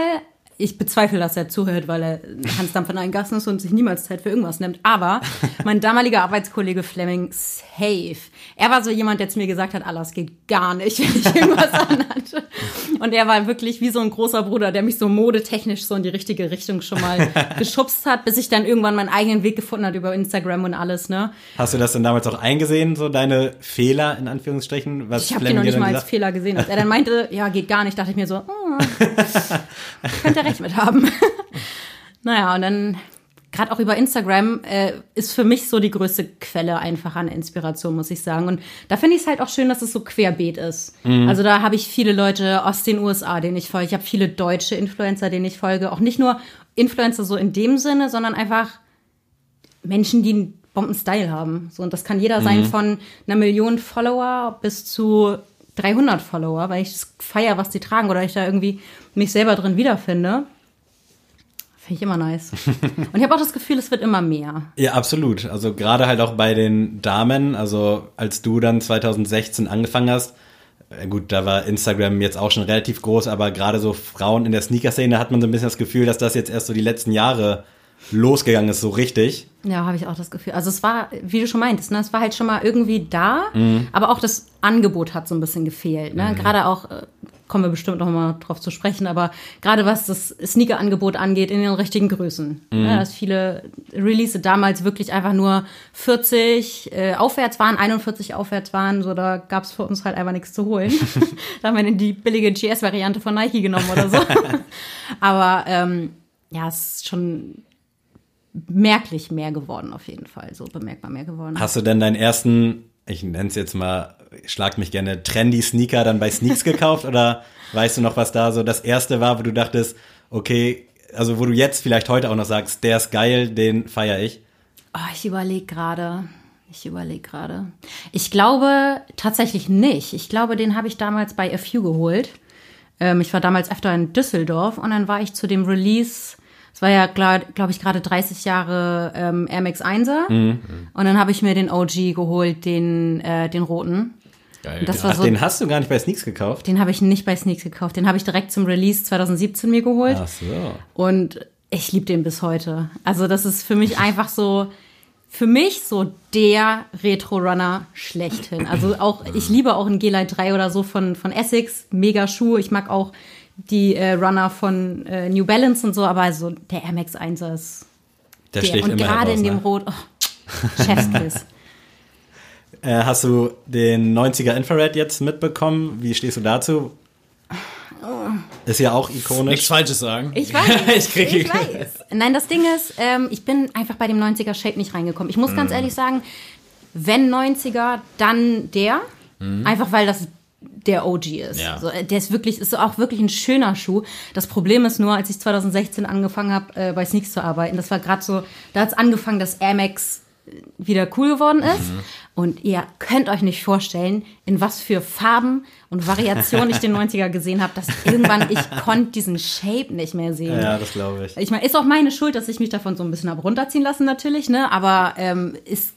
ich bezweifle, dass er zuhört, weil er Hans Dampf in einen Gassen ist und sich niemals Zeit für irgendwas nimmt. Aber mein damaliger Arbeitskollege Fleming, safe. Er war so jemand, der zu mir gesagt hat, alles geht gar nicht, wenn ich irgendwas anhatte. Und er war wirklich wie so ein großer Bruder, der mich so modetechnisch so in die richtige Richtung schon mal geschubst hat, bis ich dann irgendwann meinen eigenen Weg gefunden hat über Instagram und alles, ne? Hast du das denn damals auch eingesehen, so deine Fehler in Anführungsstrichen? Was Ich habe Fleming noch nicht mal als? Fehler gesehen. Als er dann meinte, ja, geht gar nicht, dachte ich mir so, oh, könnte recht mit haben. naja, und dann, gerade auch über Instagram, äh, ist für mich so die größte Quelle einfach an Inspiration, muss ich sagen. Und da finde ich es halt auch schön, dass es so querbeet ist. Also da habe ich viele Leute aus den USA, denen ich folge. Ich habe viele deutsche Influencer, denen ich folge. Auch nicht nur Influencer so in dem Sinne, sondern einfach Menschen, die einen Bomben-Style haben. So, und das kann jeder sein von einer Million Follower bis zu 300 Follower, weil ich feier, was die tragen oder ich da irgendwie mich selber drin wiederfinde. Finde ich immer nice. und ich habe auch das Gefühl, es wird immer mehr. Ja, absolut. Also gerade halt auch bei den Damen, also als du dann 2016 angefangen hast, äh, gut, da war Instagram jetzt auch schon relativ groß, aber gerade so Frauen in der Sneaker-Szene hat man so ein bisschen das Gefühl, dass das jetzt erst so die letzten Jahre losgegangen ist, so richtig. Ja, habe ich auch das Gefühl. Also es war, wie du schon meintest, ne, es war halt schon mal irgendwie da, aber auch das Angebot hat so ein bisschen gefehlt. Ne? Gerade auch, äh, kommen wir bestimmt noch mal drauf zu sprechen, aber gerade was das Sneaker-Angebot angeht, in den richtigen Größen. Ne? Dass viele Release damals wirklich einfach nur 40 äh, aufwärts waren, 41 aufwärts waren, so da gab es für uns halt einfach nichts zu holen. da haben wir dann die billige GS-Variante von Nike genommen oder so. aber ähm, ja, es ist schon merklich mehr geworden, auf jeden Fall. So bemerkbar mehr geworden. Hast du denn deinen ersten, ich nenne es jetzt mal, schlag mich gerne, trendy Sneaker dann bei Sneaks gekauft oder weißt du noch, was da so das erste war, wo du dachtest, okay, also wo du jetzt vielleicht heute auch noch sagst, der ist geil, den feiere ich? Oh, ich überlege gerade. Ich überlege gerade. Ich glaube tatsächlich nicht. Ich glaube, den habe ich damals bei A Few geholt. Ähm, ich war damals öfter in Düsseldorf und dann war ich zu dem Release. Es war ja, glaube ich, gerade 30 Jahre ähm, Air Max 1er. Und dann habe ich mir den OG geholt, den, äh, den roten. Geil. Das war Ach, so, den hast du gar nicht bei Sneaks gekauft? den habe ich nicht bei Sneaks gekauft. Den habe ich direkt zum Release 2017 mir geholt. Ach so. Und ich liebe den bis heute. Also das ist für mich einfach so, für mich so der Retro-Runner schlechthin. Also auch, ich liebe auch einen G-Lite 3 oder so von, von Essex, mega Schuh. Ich mag auch die äh, Runner von äh, New Balance und so, aber also der Air Max 1 ist Der der. sticht Und gerade heraus, in dem ne? Rot, oh, Chefskiss. Äh, hast du den 90er Infrared jetzt mitbekommen? Wie stehst du dazu? Ist ja auch Nichts ikonisch. Falsches sagen. Ich weiß. Ich krieg- ich weiß. Nein, das Ding ist, ähm, ich bin einfach bei dem 90er Shape nicht reingekommen. Ich muss ganz ehrlich sagen, wenn 90er, dann der. Einfach weil das der OG ist. Ja. So, äh, der ist wirklich, ist auch wirklich ein schöner Schuh. Das Problem ist nur, als ich 2016 angefangen habe, äh, bei Sneaks zu arbeiten, das war gerade so, da hat es angefangen, dass Air Max wieder cool geworden ist. Und ihr könnt euch nicht vorstellen, in was für Farben und Variationen ich den 90er gesehen habe, dass irgendwann ich konnte diesen Shape nicht mehr sehen. Ja, das glaube ich. Ich meine, ist auch meine Schuld, dass ich mich davon so ein bisschen habe runterziehen lassen, natürlich, ne? Aber ähm, ist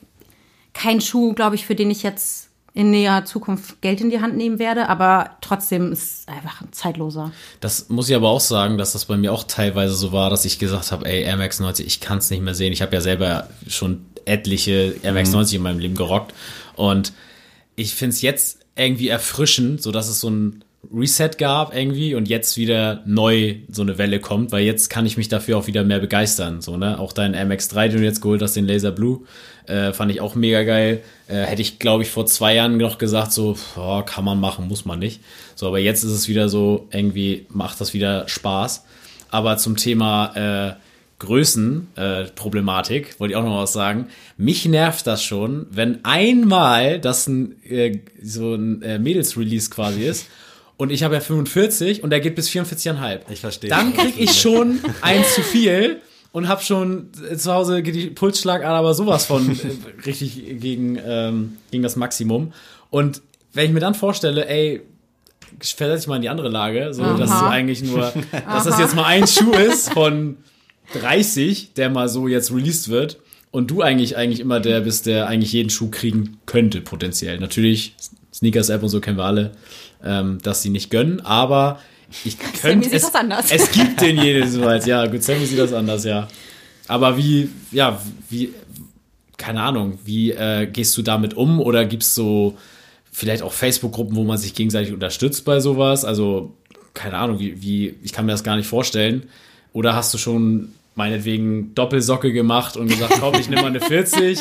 kein Schuh, glaube ich, für den ich jetzt in näher Zukunft Geld in die Hand nehmen werde, aber trotzdem ist einfach ein zeitloser. Das muss ich aber auch sagen, dass das bei mir auch teilweise so war, dass ich gesagt habe, ey, Air Max 90, ich kann es nicht mehr sehen. Ich habe ja selber schon etliche Air Max 90 in meinem Leben gerockt. Und ich finde es jetzt irgendwie erfrischend, so dass es so ein Reset gab irgendwie und jetzt wieder neu so eine Welle kommt, weil jetzt kann ich mich dafür auch wieder mehr begeistern. So, ne? Auch dein MX3, den du jetzt geholt hast, den Laser Blue, äh, fand ich auch mega geil. Äh, hätte ich, glaube ich, vor zwei Jahren noch gesagt, so, oh, kann man machen, muss man nicht. So, aber jetzt ist es wieder so, irgendwie macht das wieder Spaß. Aber zum Thema äh, Größenproblematik, äh, wollte ich auch noch was sagen. Mich nervt das schon, wenn einmal das ein, äh, so ein äh, Mädels-Release quasi ist und ich habe ja 45 und der geht bis 44,5. Ich verstehe. Dann krieg ich schon eins zu viel und hab schon äh, zu Hause geht die Pulsschlagader aber sowas von äh, richtig gegen, ähm, gegen das Maximum. Und wenn ich mir dann vorstelle, ey, versetze ich mal in die andere Lage, so dass es eigentlich nur, dass das jetzt mal ein Schuh ist von 30, der mal so jetzt released wird und du eigentlich eigentlich immer der bist, der eigentlich jeden Schuh kriegen könnte potenziell. Natürlich Sneakers App und so kennen wir alle, ähm, dass sie nicht gönnen, aber ich könnte sieht es, das anders. es gibt den jedenfalls, ja, gut, Sammy sieht das anders, ja. Aber wie, ja, wie, keine Ahnung, wie äh, gehst du damit um oder gibt's so vielleicht auch Facebook-Gruppen, wo man sich gegenseitig unterstützt bei sowas? Also, keine Ahnung, wie, wie, ich kann mir das gar nicht vorstellen. Oder hast du schon meinetwegen Doppelsocke gemacht und gesagt, komm, ich nehme mal eine 40?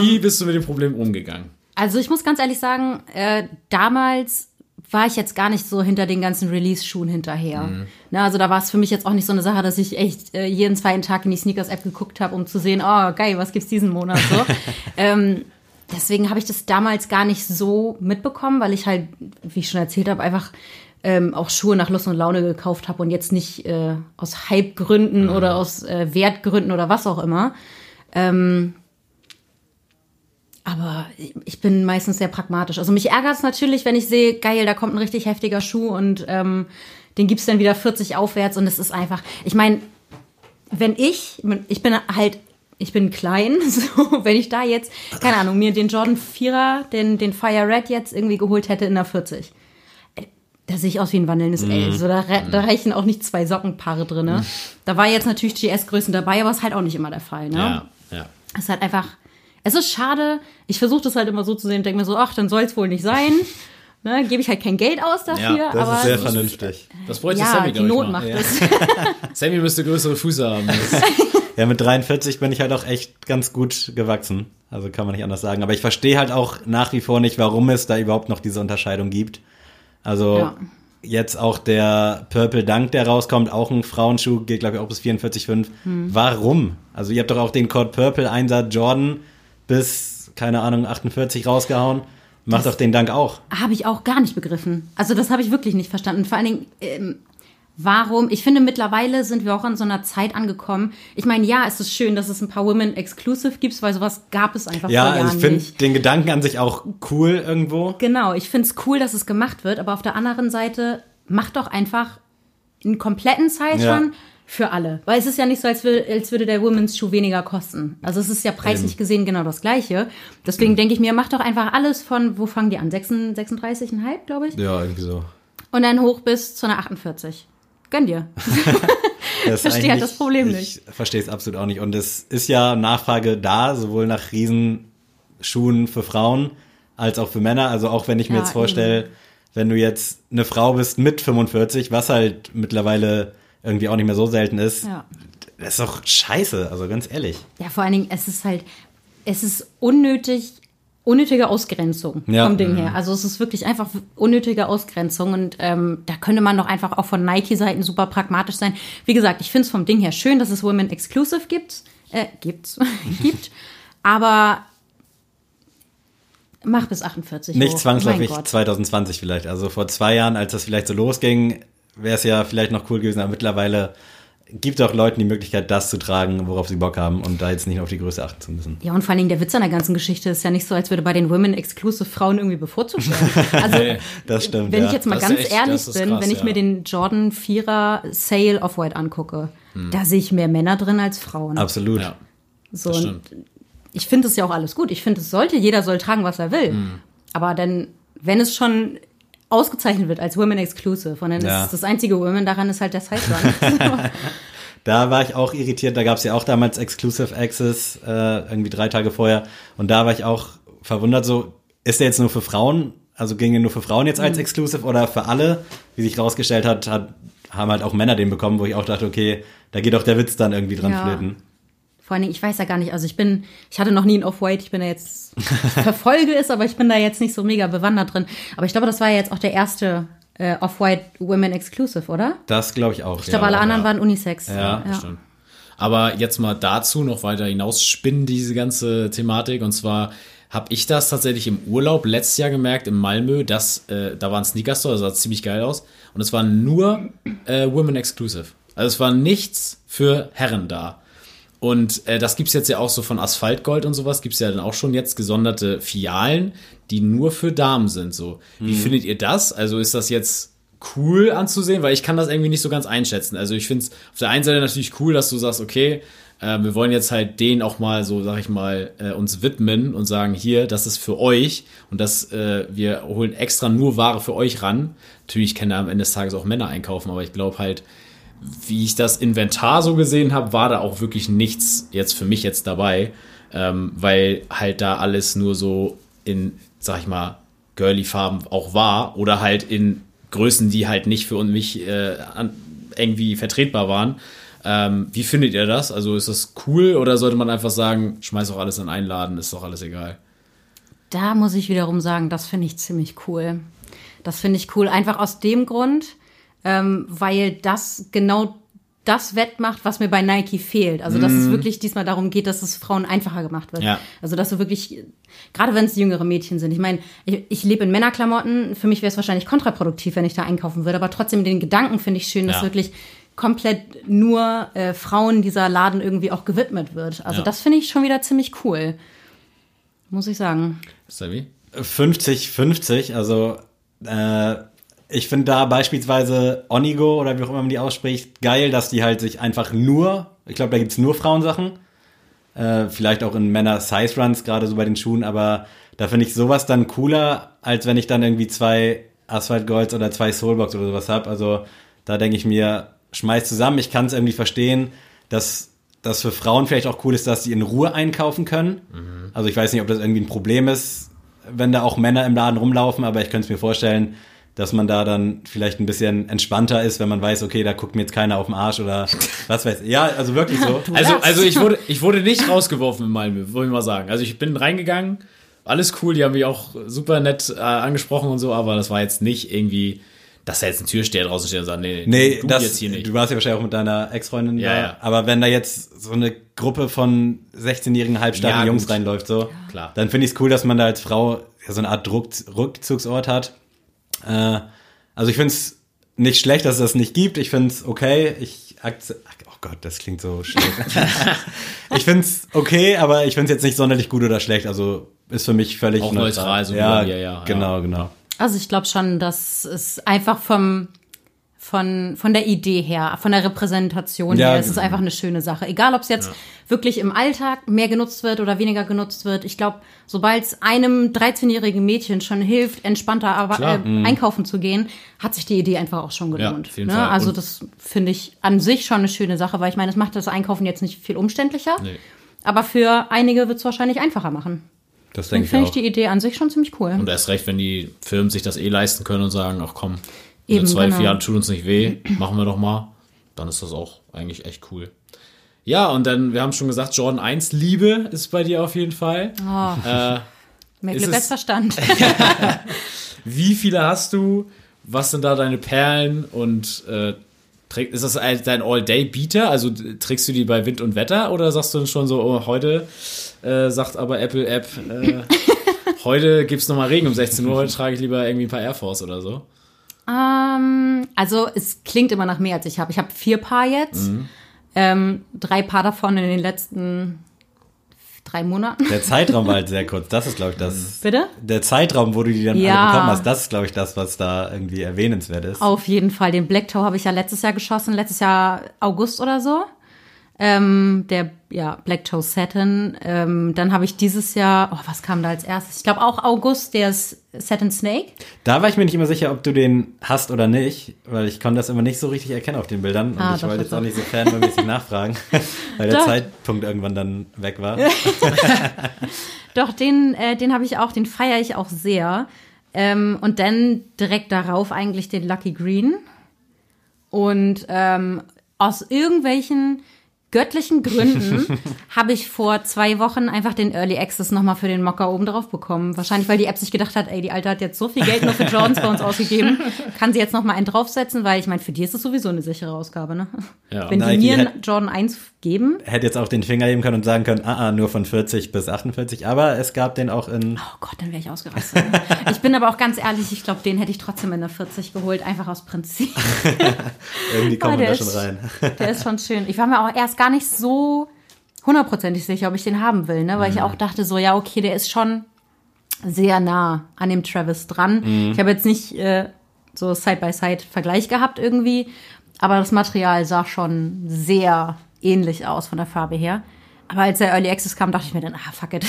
Wie bist du mit dem Problem umgegangen? Also ich muss ganz ehrlich sagen, äh, damals war ich jetzt gar nicht so hinter den ganzen Release-Schuhen hinterher. Na, also da war es für mich jetzt auch nicht so eine Sache, dass ich echt äh, jeden zweiten Tag in die Sneakers-App geguckt habe, um zu sehen, oh geil, was gibt's diesen Monat so. ähm, deswegen habe ich das damals gar nicht so mitbekommen, weil ich halt, wie ich schon erzählt habe, einfach ähm, auch Schuhe nach Lust und Laune gekauft habe und jetzt nicht äh, aus Hype-Gründen oder aus äh, Wertgründen oder was auch immer. Ähm, aber ich bin meistens sehr pragmatisch. Also mich ärgert es natürlich, wenn ich sehe, geil, da kommt ein richtig heftiger Schuh und ähm, den gibt's dann wieder 40 aufwärts und es ist einfach, ich meine, wenn ich, ich bin halt, ich bin klein, so, wenn ich da jetzt, keine Ahnung, mir den Jordan 4er, den, den Fire Red jetzt irgendwie geholt hätte in der 40. äh, Da sehe ich aus wie ein wandelndes L. So, da, da reichen auch nicht zwei Sockenpaare drin. Da war jetzt natürlich GS-Größen dabei, aber ist halt auch nicht immer der Fall. Ne? Ja, ja. Es ist halt einfach, es ist schade. Ich versuche das halt immer so zu sehen und denke mir so, ach, dann soll es wohl nicht sein. Ne, Gebe ich halt kein Geld aus dafür, Ja, Das aber ist sehr vernünftig. Das bräuchte ja, Sammy, die glaube ich, Not mal. macht Ja. es. Sammy müsste größere Füße haben. Das- Ja, mit 43 bin ich halt auch echt ganz gut gewachsen. Also kann man nicht anders sagen. Aber ich verstehe halt auch nach wie vor nicht, warum es da überhaupt noch diese Unterscheidung gibt. Also Ja. jetzt auch der Purple Dunk, der rauskommt, auch ein Frauenschuh, geht glaube ich auch bis 44,5. Hm. Warum? Also ihr habt doch auch den Code Purple Einsatz Jordan bis, keine Ahnung, 48 rausgehauen. Macht doch den Dank auch. Habe ich auch gar nicht begriffen. Also das habe ich wirklich nicht verstanden. Vor allen Dingen, ähm, warum? Ich finde, mittlerweile sind wir auch an so einer Zeit angekommen. Ich meine, ja, es ist schön, dass es ein paar Women Exclusive gibt, weil sowas gab es einfach Ja, vor also ich finde den Gedanken an sich auch cool irgendwo. Genau, ich finde es cool, dass es gemacht wird, aber auf der anderen Seite, macht doch einfach einen kompletten Size Ja. Für alle. Weil es ist ja nicht so, als, würde der Women's Schuh weniger kosten. Also es ist ja preislich gesehen genau das Gleiche. Deswegen denke ich mir, macht doch einfach alles von, wo fangen die an? 36 36,5, glaube ich. Ja, irgendwie so. Und dann hoch bis zu einer 48. Gönn dir. Ist verstehe halt das Problem Ich verstehe es absolut auch nicht. Und es ist ja Nachfrage da, sowohl nach Riesenschuhen für Frauen als auch für Männer. Also auch wenn ich mir Ja, jetzt vorstelle, wenn du jetzt eine Frau bist mit 45, was halt mittlerweile irgendwie auch nicht mehr so selten ist, Ja. das ist doch scheiße, also ganz ehrlich. Ja, vor allen Dingen, es ist halt, es ist unnötig, unnötige Ausgrenzung Ja. vom Ding her. Also es ist wirklich einfach unnötige Ausgrenzung und ähm, da könnte man doch einfach auch von Nike-Seiten super pragmatisch sein. Wie gesagt, ich finde es vom Ding her schön, dass es Women Exclusive gibt, äh, gibt's, gibt, aber Mach bis 48 Nicht hoch. zwangsläufig Mein Gott. 2020 vielleicht. Also vor zwei Jahren, als das vielleicht so losging, wäre es ja vielleicht noch cool gewesen, aber mittlerweile gibt auch Leuten die Möglichkeit, das zu tragen, worauf sie Bock haben und da jetzt nicht auf die Größe achten zu müssen. Ja, und vor allen Dingen der Witz an der ganzen Geschichte ist ja nicht so, als würde bei den Women Exclusive Frauen irgendwie bevorzugt werden. Also, Nee, Das stimmt. wenn ja. ich jetzt mal Das ganz echt- ehrlich bin, krass, wenn ich ja. mir den Jordan 4er Sale Off-White angucke, Hm. da sehe ich mehr Männer drin als Frauen. Absolut. Ja, so, das und stimmt. ich finde es ja auch alles gut. Ich finde, es sollte, jeder soll tragen, was er will. Hm. Aber dann, wenn es schon ausgezeichnet wird als Women Exclusive und dann Ja. ist das einzige Women daran ist halt der Run. Da war ich auch irritiert. Da gab es ja auch damals Exclusive Access, äh, irgendwie drei Tage vorher. Und da war ich auch verwundert, so, ist der jetzt nur für Frauen? Also ging er nur für Frauen jetzt Mhm. als Exclusive oder für alle? Wie sich rausgestellt hat, hat, haben halt auch Männer den bekommen, wo ich auch dachte, okay, da geht auch der Witz dann irgendwie dran Ja. flöten. Vor allen Dingen, ich weiß ja gar nicht, also ich bin, ich hatte noch nie ein Off-White, ich bin da jetzt, ich verfolge es, aber ich bin da jetzt nicht so mega bewandert drin. Aber ich glaube, das war ja jetzt auch der erste äh, Off-White Women Exclusive, oder? Das glaube ich auch. Ich glaube, alle anderen ja. waren Unisex. Ja, Stimmt. Aber jetzt mal dazu noch weiter hinausspinnen, diese ganze Thematik. Und zwar habe ich das tatsächlich im Urlaub letztes Jahr gemerkt in Malmö, dass äh, da war ein Sneaker-Store, das sah ziemlich geil aus. Und es war nur äh, Women Exclusive. Also es war nichts für Herren da. Und äh, das gibt's jetzt ja auch so von Asphaltgold und sowas, gibt's ja dann auch schon jetzt gesonderte Filialen, die nur für Damen sind. So, wie findet ihr das? Also ist das jetzt cool anzusehen? Weil ich kann das irgendwie nicht so ganz einschätzen. Also ich finde es auf der einen Seite natürlich cool, dass du sagst, okay, äh, wir wollen jetzt halt denen auch mal so, sag ich mal, äh, uns widmen und sagen, hier, das ist für euch und das, äh, wir holen extra nur Ware für euch ran. Natürlich können da am Ende des Tages auch Männer einkaufen, aber ich glaube halt, wie ich das Inventar so gesehen habe, war da auch wirklich nichts jetzt für mich jetzt dabei, ähm, weil halt da alles nur so in, sag ich mal, girly Farben auch war oder halt in Größen, die halt nicht für mich äh, an, irgendwie vertretbar waren. Ähm, wie findet ihr das? Also ist das cool oder sollte man einfach sagen, schmeiß auch alles in einen Laden, ist doch alles egal? Da muss ich wiederum sagen, das finde ich ziemlich cool. Das finde ich cool, einfach aus dem Grund, ähm, weil das genau das wettmacht, was mir bei Nike fehlt. Also, dass es wirklich diesmal darum geht, dass es Frauen einfacher gemacht wird. Ja. Also, dass du wirklich, gerade wenn es jüngere Mädchen sind. Ich meine, ich, ich lebe in Männerklamotten. Für mich wäre es wahrscheinlich kontraproduktiv, wenn ich da einkaufen würde. Aber trotzdem den Gedanken finde ich schön, dass Ja. wirklich komplett nur äh, Frauen dieser Laden irgendwie auch gewidmet wird. Also, Ja. das finde ich schon wieder ziemlich cool. Muss ich sagen. Ist da wie? 50-50, also äh, ich finde da beispielsweise Onigo oder wie auch immer man die ausspricht, geil, dass die halt sich einfach nur, ich glaube, da gibt's nur Frauensachen, äh, vielleicht auch in Männer-Size-Runs, gerade so bei den Schuhen, aber da finde ich sowas dann cooler, als wenn ich dann irgendwie zwei Asphalt Golds oder zwei Soulbox oder sowas hab. Also da denke ich mir, schmeiß zusammen, ich kann es irgendwie verstehen, dass das für Frauen vielleicht auch cool ist, dass sie in Ruhe einkaufen können. Also ich weiß nicht, ob das irgendwie ein Problem ist, wenn da auch Männer im Laden rumlaufen, aber ich könnte es mir vorstellen, dass man da dann vielleicht ein bisschen entspannter ist, wenn man weiß, okay, da guckt mir jetzt keiner auf den Arsch oder was weiß ich. Ja, also wirklich so. Also, also ich wurde, ich wurde nicht rausgeworfen in Malmö, wollte ich mal sagen. Also ich bin reingegangen, alles cool, die haben mich auch super nett äh, angesprochen und so, aber das war jetzt nicht irgendwie, dass da jetzt ein Türsteher draußen steht und sagt, nee, Nee, du das, jetzt hier nicht. du warst ja wahrscheinlich auch mit deiner Ex-Freundin Ja, da. ja. Aber wenn da jetzt so eine Gruppe von 16-jährigen halbstarken Ja, Jungs gut. reinläuft, so, Klar. dann finde ich es cool, dass man da als Frau ja, so eine Art Druck, Rückzugsort hat. Äh, also ich finde es nicht schlecht, dass es das nicht gibt. Ich finde es okay. Ich akze- Oh Gott, das klingt so schlecht. ich finde es okay, aber ich finde es jetzt nicht sonderlich gut oder schlecht. Also ist für mich völlig Auch neutral, so wie ja, bei mir, ja, genau, genau. Also ich glaube schon, dass es einfach vom von, von der Idee her, von der Repräsentation Ja, her, es ist genau. einfach eine schöne Sache. Egal, ob es jetzt wirklich im Alltag mehr genutzt wird oder weniger genutzt wird. Ich glaube, sobald es einem 13-jährigen Mädchen schon hilft, entspannter aber, äh, einkaufen zu gehen, hat sich die Idee einfach auch schon Ja, gelohnt. jeden ne? Also Und- das finde ich an sich schon eine schöne Sache, weil ich meine, es macht das Einkaufen jetzt nicht viel umständlicher. Nee. Aber für einige wird es wahrscheinlich einfacher machen. Das denke ich finde ich die Idee an sich schon ziemlich cool. Und erst recht, wenn die Firmen sich das eh leisten können und sagen, ach komm, Eben, in zwei, genau. vier Jahren tut uns nicht weh, machen wir doch mal, dann ist das auch eigentlich echt cool. Ja, und dann, wir haben schon gesagt, Jordan 1 Liebe ist bei dir auf jeden Fall. Oh, Äh, Merkle ist es- bester Stand. wie viele hast du? Was sind da deine Perlen? Und äh, ist das ein- dein All-Day-Beater? Also trägst du die bei Wind und Wetter? Oder sagst du dann schon so, oh, heute äh, sagt aber Apple-App, äh, heute gibt's noch mal Regen um 16 Uhr, heute trage ich lieber irgendwie ein paar Air Force oder so. Ähm, also es klingt immer nach mehr, als ich habe. Ich habe vier Paar jetzt. Ähm, drei Paar davon in den letzten drei Monaten. Der Zeitraum war halt sehr kurz. Das ist, glaube ich, das. Bitte? Der Zeitraum, wo du die dann Ja. alle bekommen hast, das ist, glaube ich, das, was da irgendwie erwähnenswert ist. Auf jeden Fall. Den Black Toe habe ich ja letztes Jahr geschossen, letztes Jahr August oder so. Ähm, der ja, Black Toe Satin. Ähm, dann habe ich dieses Jahr, oh, was kam da als erstes? Ich glaube auch August, der ist Satin Snake. Da war ich mir nicht immer sicher, ob du den hast oder nicht, weil ich konnte das immer nicht so richtig erkennen auf den Bildern. Und Ah, ich doch, wollte doch, jetzt auch nicht so fanmäßig nachfragen, weil der. Zeitpunkt irgendwann dann weg war. Doch, den, äh, den habe ich auch, den feiere ich auch sehr. Ähm, und dann direkt darauf eigentlich den Lucky Green. Und ähm, aus irgendwelchen göttlichen Gründen habe ich vor zwei Wochen einfach den Early Access nochmal für den Mocker oben drauf bekommen. Wahrscheinlich, weil die App sich gedacht hat, ey, die Alte hat jetzt so viel Geld nur für Jordans bei uns ausgegeben, kann sie jetzt nochmal einen draufsetzen, weil ich meine, für die ist es sowieso eine sichere Ausgabe, ne? Ja. Wenn die mir einen Jordan 1 geben, Hätte jetzt auch den Finger heben können und sagen können, ah, ah, nur von 40 bis 48, aber es gab den auch in, Oh Gott, dann wäre ich ausgerastet. ich bin aber auch ganz ehrlich, ich glaube, den hätte ich trotzdem in der 40 geholt, einfach aus Prinzip. irgendwie kommt Ah, man da schon rein. Der ist schon schön. Ich war mir auch erst gar nicht so hundertprozentig sicher, ob ich den haben will, ne? weil Mhm. ich auch dachte so, ja, okay, der ist schon sehr nah an dem Travis dran. Mhm. Ich habe jetzt nicht äh, so Side-by-Side-Vergleich gehabt irgendwie, aber das Material sah schon sehr ähnlich aus von der Farbe her. Aber als der Early Access kam, dachte ich mir dann, ah, fuck it.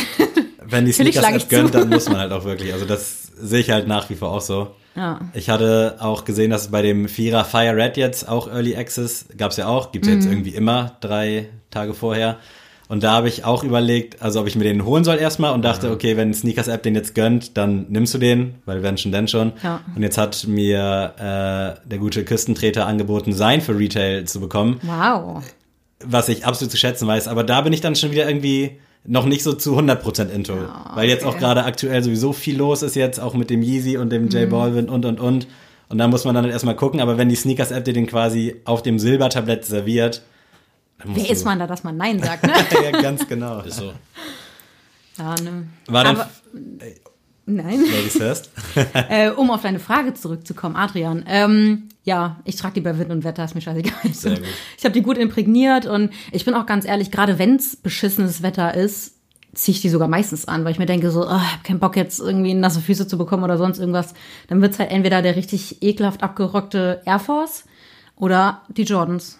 Wenn die Sneakers App gönnt, dann muss man halt auch wirklich. Also das sehe ich halt nach wie vor auch so. Ja. Ich hatte auch gesehen, dass es bei dem Vierer Fire Red jetzt auch Early Access gab es ja auch. Gibt es Mhm. jetzt irgendwie immer drei Tage vorher. Und da habe ich auch überlegt, also ob ich mir den holen soll erstmal und dachte, okay, wenn Sneakers App den jetzt gönnt, dann nimmst du den, weil wenn schon, denn schon. Ja. Und jetzt hat mir äh, der gute Küstentreter angeboten, sein für Retail zu bekommen Wow. was ich absolut zu schätzen weiß. Aber da bin ich dann schon wieder irgendwie noch nicht so zu 100% into. weil jetzt auch gerade aktuell sowieso viel los ist jetzt, auch mit dem Yeezy und dem J Balvin und, und, und. Und da muss man dann halt erstmal gucken. Aber wenn die Sneakers-App dir den quasi auf dem Silbertablett serviert, dann musst Wer du, ist man da, dass man Nein sagt, ne? ja, ganz genau. Ist so. ja, ne. War dann, Aber- Nein. Ladies first. äh, um auf deine Frage zurückzukommen, Adrian. Ähm, ja, ich trage die bei Wind und Wetter, ist mir scheißegal. Sehr gut. Ich habe die gut imprägniert und ich bin auch ganz ehrlich, gerade wenn es beschissenes Wetter ist, ziehe ich die sogar meistens an, weil ich mir denke so, oh, ich habe keinen Bock jetzt irgendwie nasse Füße zu bekommen oder sonst irgendwas. Dann wird's halt entweder der richtig ekelhaft abgerockte Air Force oder die Jordans.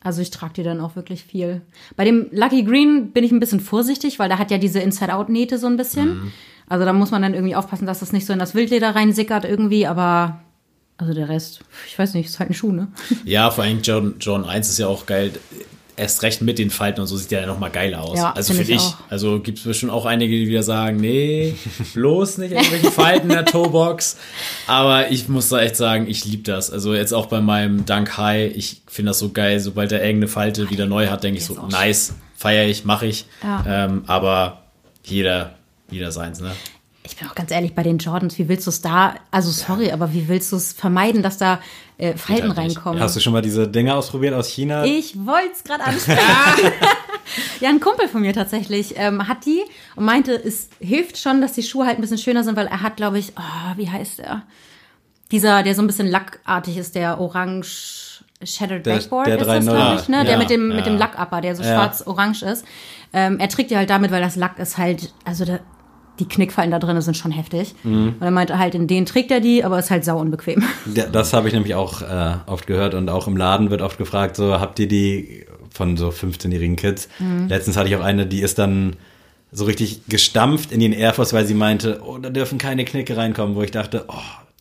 Also ich trage die dann auch wirklich viel. Bei dem Lucky Green bin ich ein bisschen vorsichtig, weil da hat ja diese Inside-Out-Nähte so ein bisschen. Also da muss man dann irgendwie aufpassen, dass das nicht so in das Wildleder reinsickert irgendwie, aber also der Rest, ich weiß nicht, ist halt ein Schuh, ne? Ja, vor allem John, John 1 ist ja auch geil. Erst recht mit den Falten und so sieht der ja noch mal geil aus. Ja, also finde ich auch. Also gibt es bestimmt auch einige, die wieder sagen, nee, bloß nicht irgendwelche Falten in der Toebox. Aber ich muss da echt sagen, ich liebe das. Also jetzt auch bei meinem Dunk High, ich finde das so geil. Sobald er irgendeine Falte wieder neu hat, denke ich Der so, nice, feiere ich, mache ich. Ja. Ähm, aber jeder, jeder seins, ne? Ich bin auch ganz ehrlich, bei den Jordans, wie willst du es da, also sorry, aber wie willst du es vermeiden, dass da äh, Falten halt reinkommen? Hast du schon mal diese Dinger ausprobiert aus China? Ich wollte es gerade ansprechen. ja, ein Kumpel von mir tatsächlich ähm, hat die und meinte, es hilft schon, dass die Schuhe halt ein bisschen schöner sind, weil er hat, glaube ich, oh, wie heißt der? Dieser, der so ein bisschen lackartig ist, der orange Shattered Der- Backboard der ist das, 3.0. glaube ich, ne? Der Ja, mit dem, mit ja. dem Lackupper, der so Ja. schwarz-orange ist. Ähm, er trägt die halt damit, weil das Lack ist halt, also der, die Knickfallen da drin sind schon heftig. Mhm. Und er meinte halt, in denen trägt er die, aber ist halt sau unbequem. Ja, das habe ich nämlich auch äh, oft gehört und auch im Laden wird oft gefragt, so habt ihr die von so 15-jährigen Kids? Mhm. Letztens hatte ich auch eine, die ist dann so richtig gestampft in den Air Force, weil sie meinte, oh, da dürfen keine Knicke reinkommen, wo ich dachte, oh,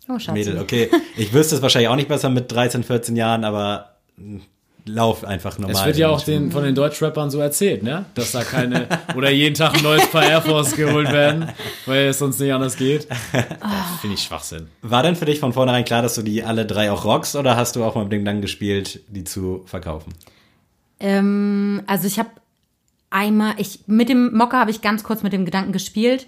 Oh. Mädel, okay, ich wüsste es wahrscheinlich auch nicht besser mit 13, 14 Jahren, aber mh, lauf einfach normal. Es wird ja auch den von den Deutschrappern so erzählt, ne? Dass da keine, oder jeden Tag ein neues Paar Air Force geholt werden, weil es sonst nicht anders geht. Das Finde ich Schwachsinn. War denn für dich von vornherein klar, dass du die alle drei auch rockst oder hast du auch mal mit dem Gedanken gespielt, die zu verkaufen? Ähm, also ich habe einmal, ich mit dem Mocker habe ich ganz kurz mit dem Gedanken gespielt.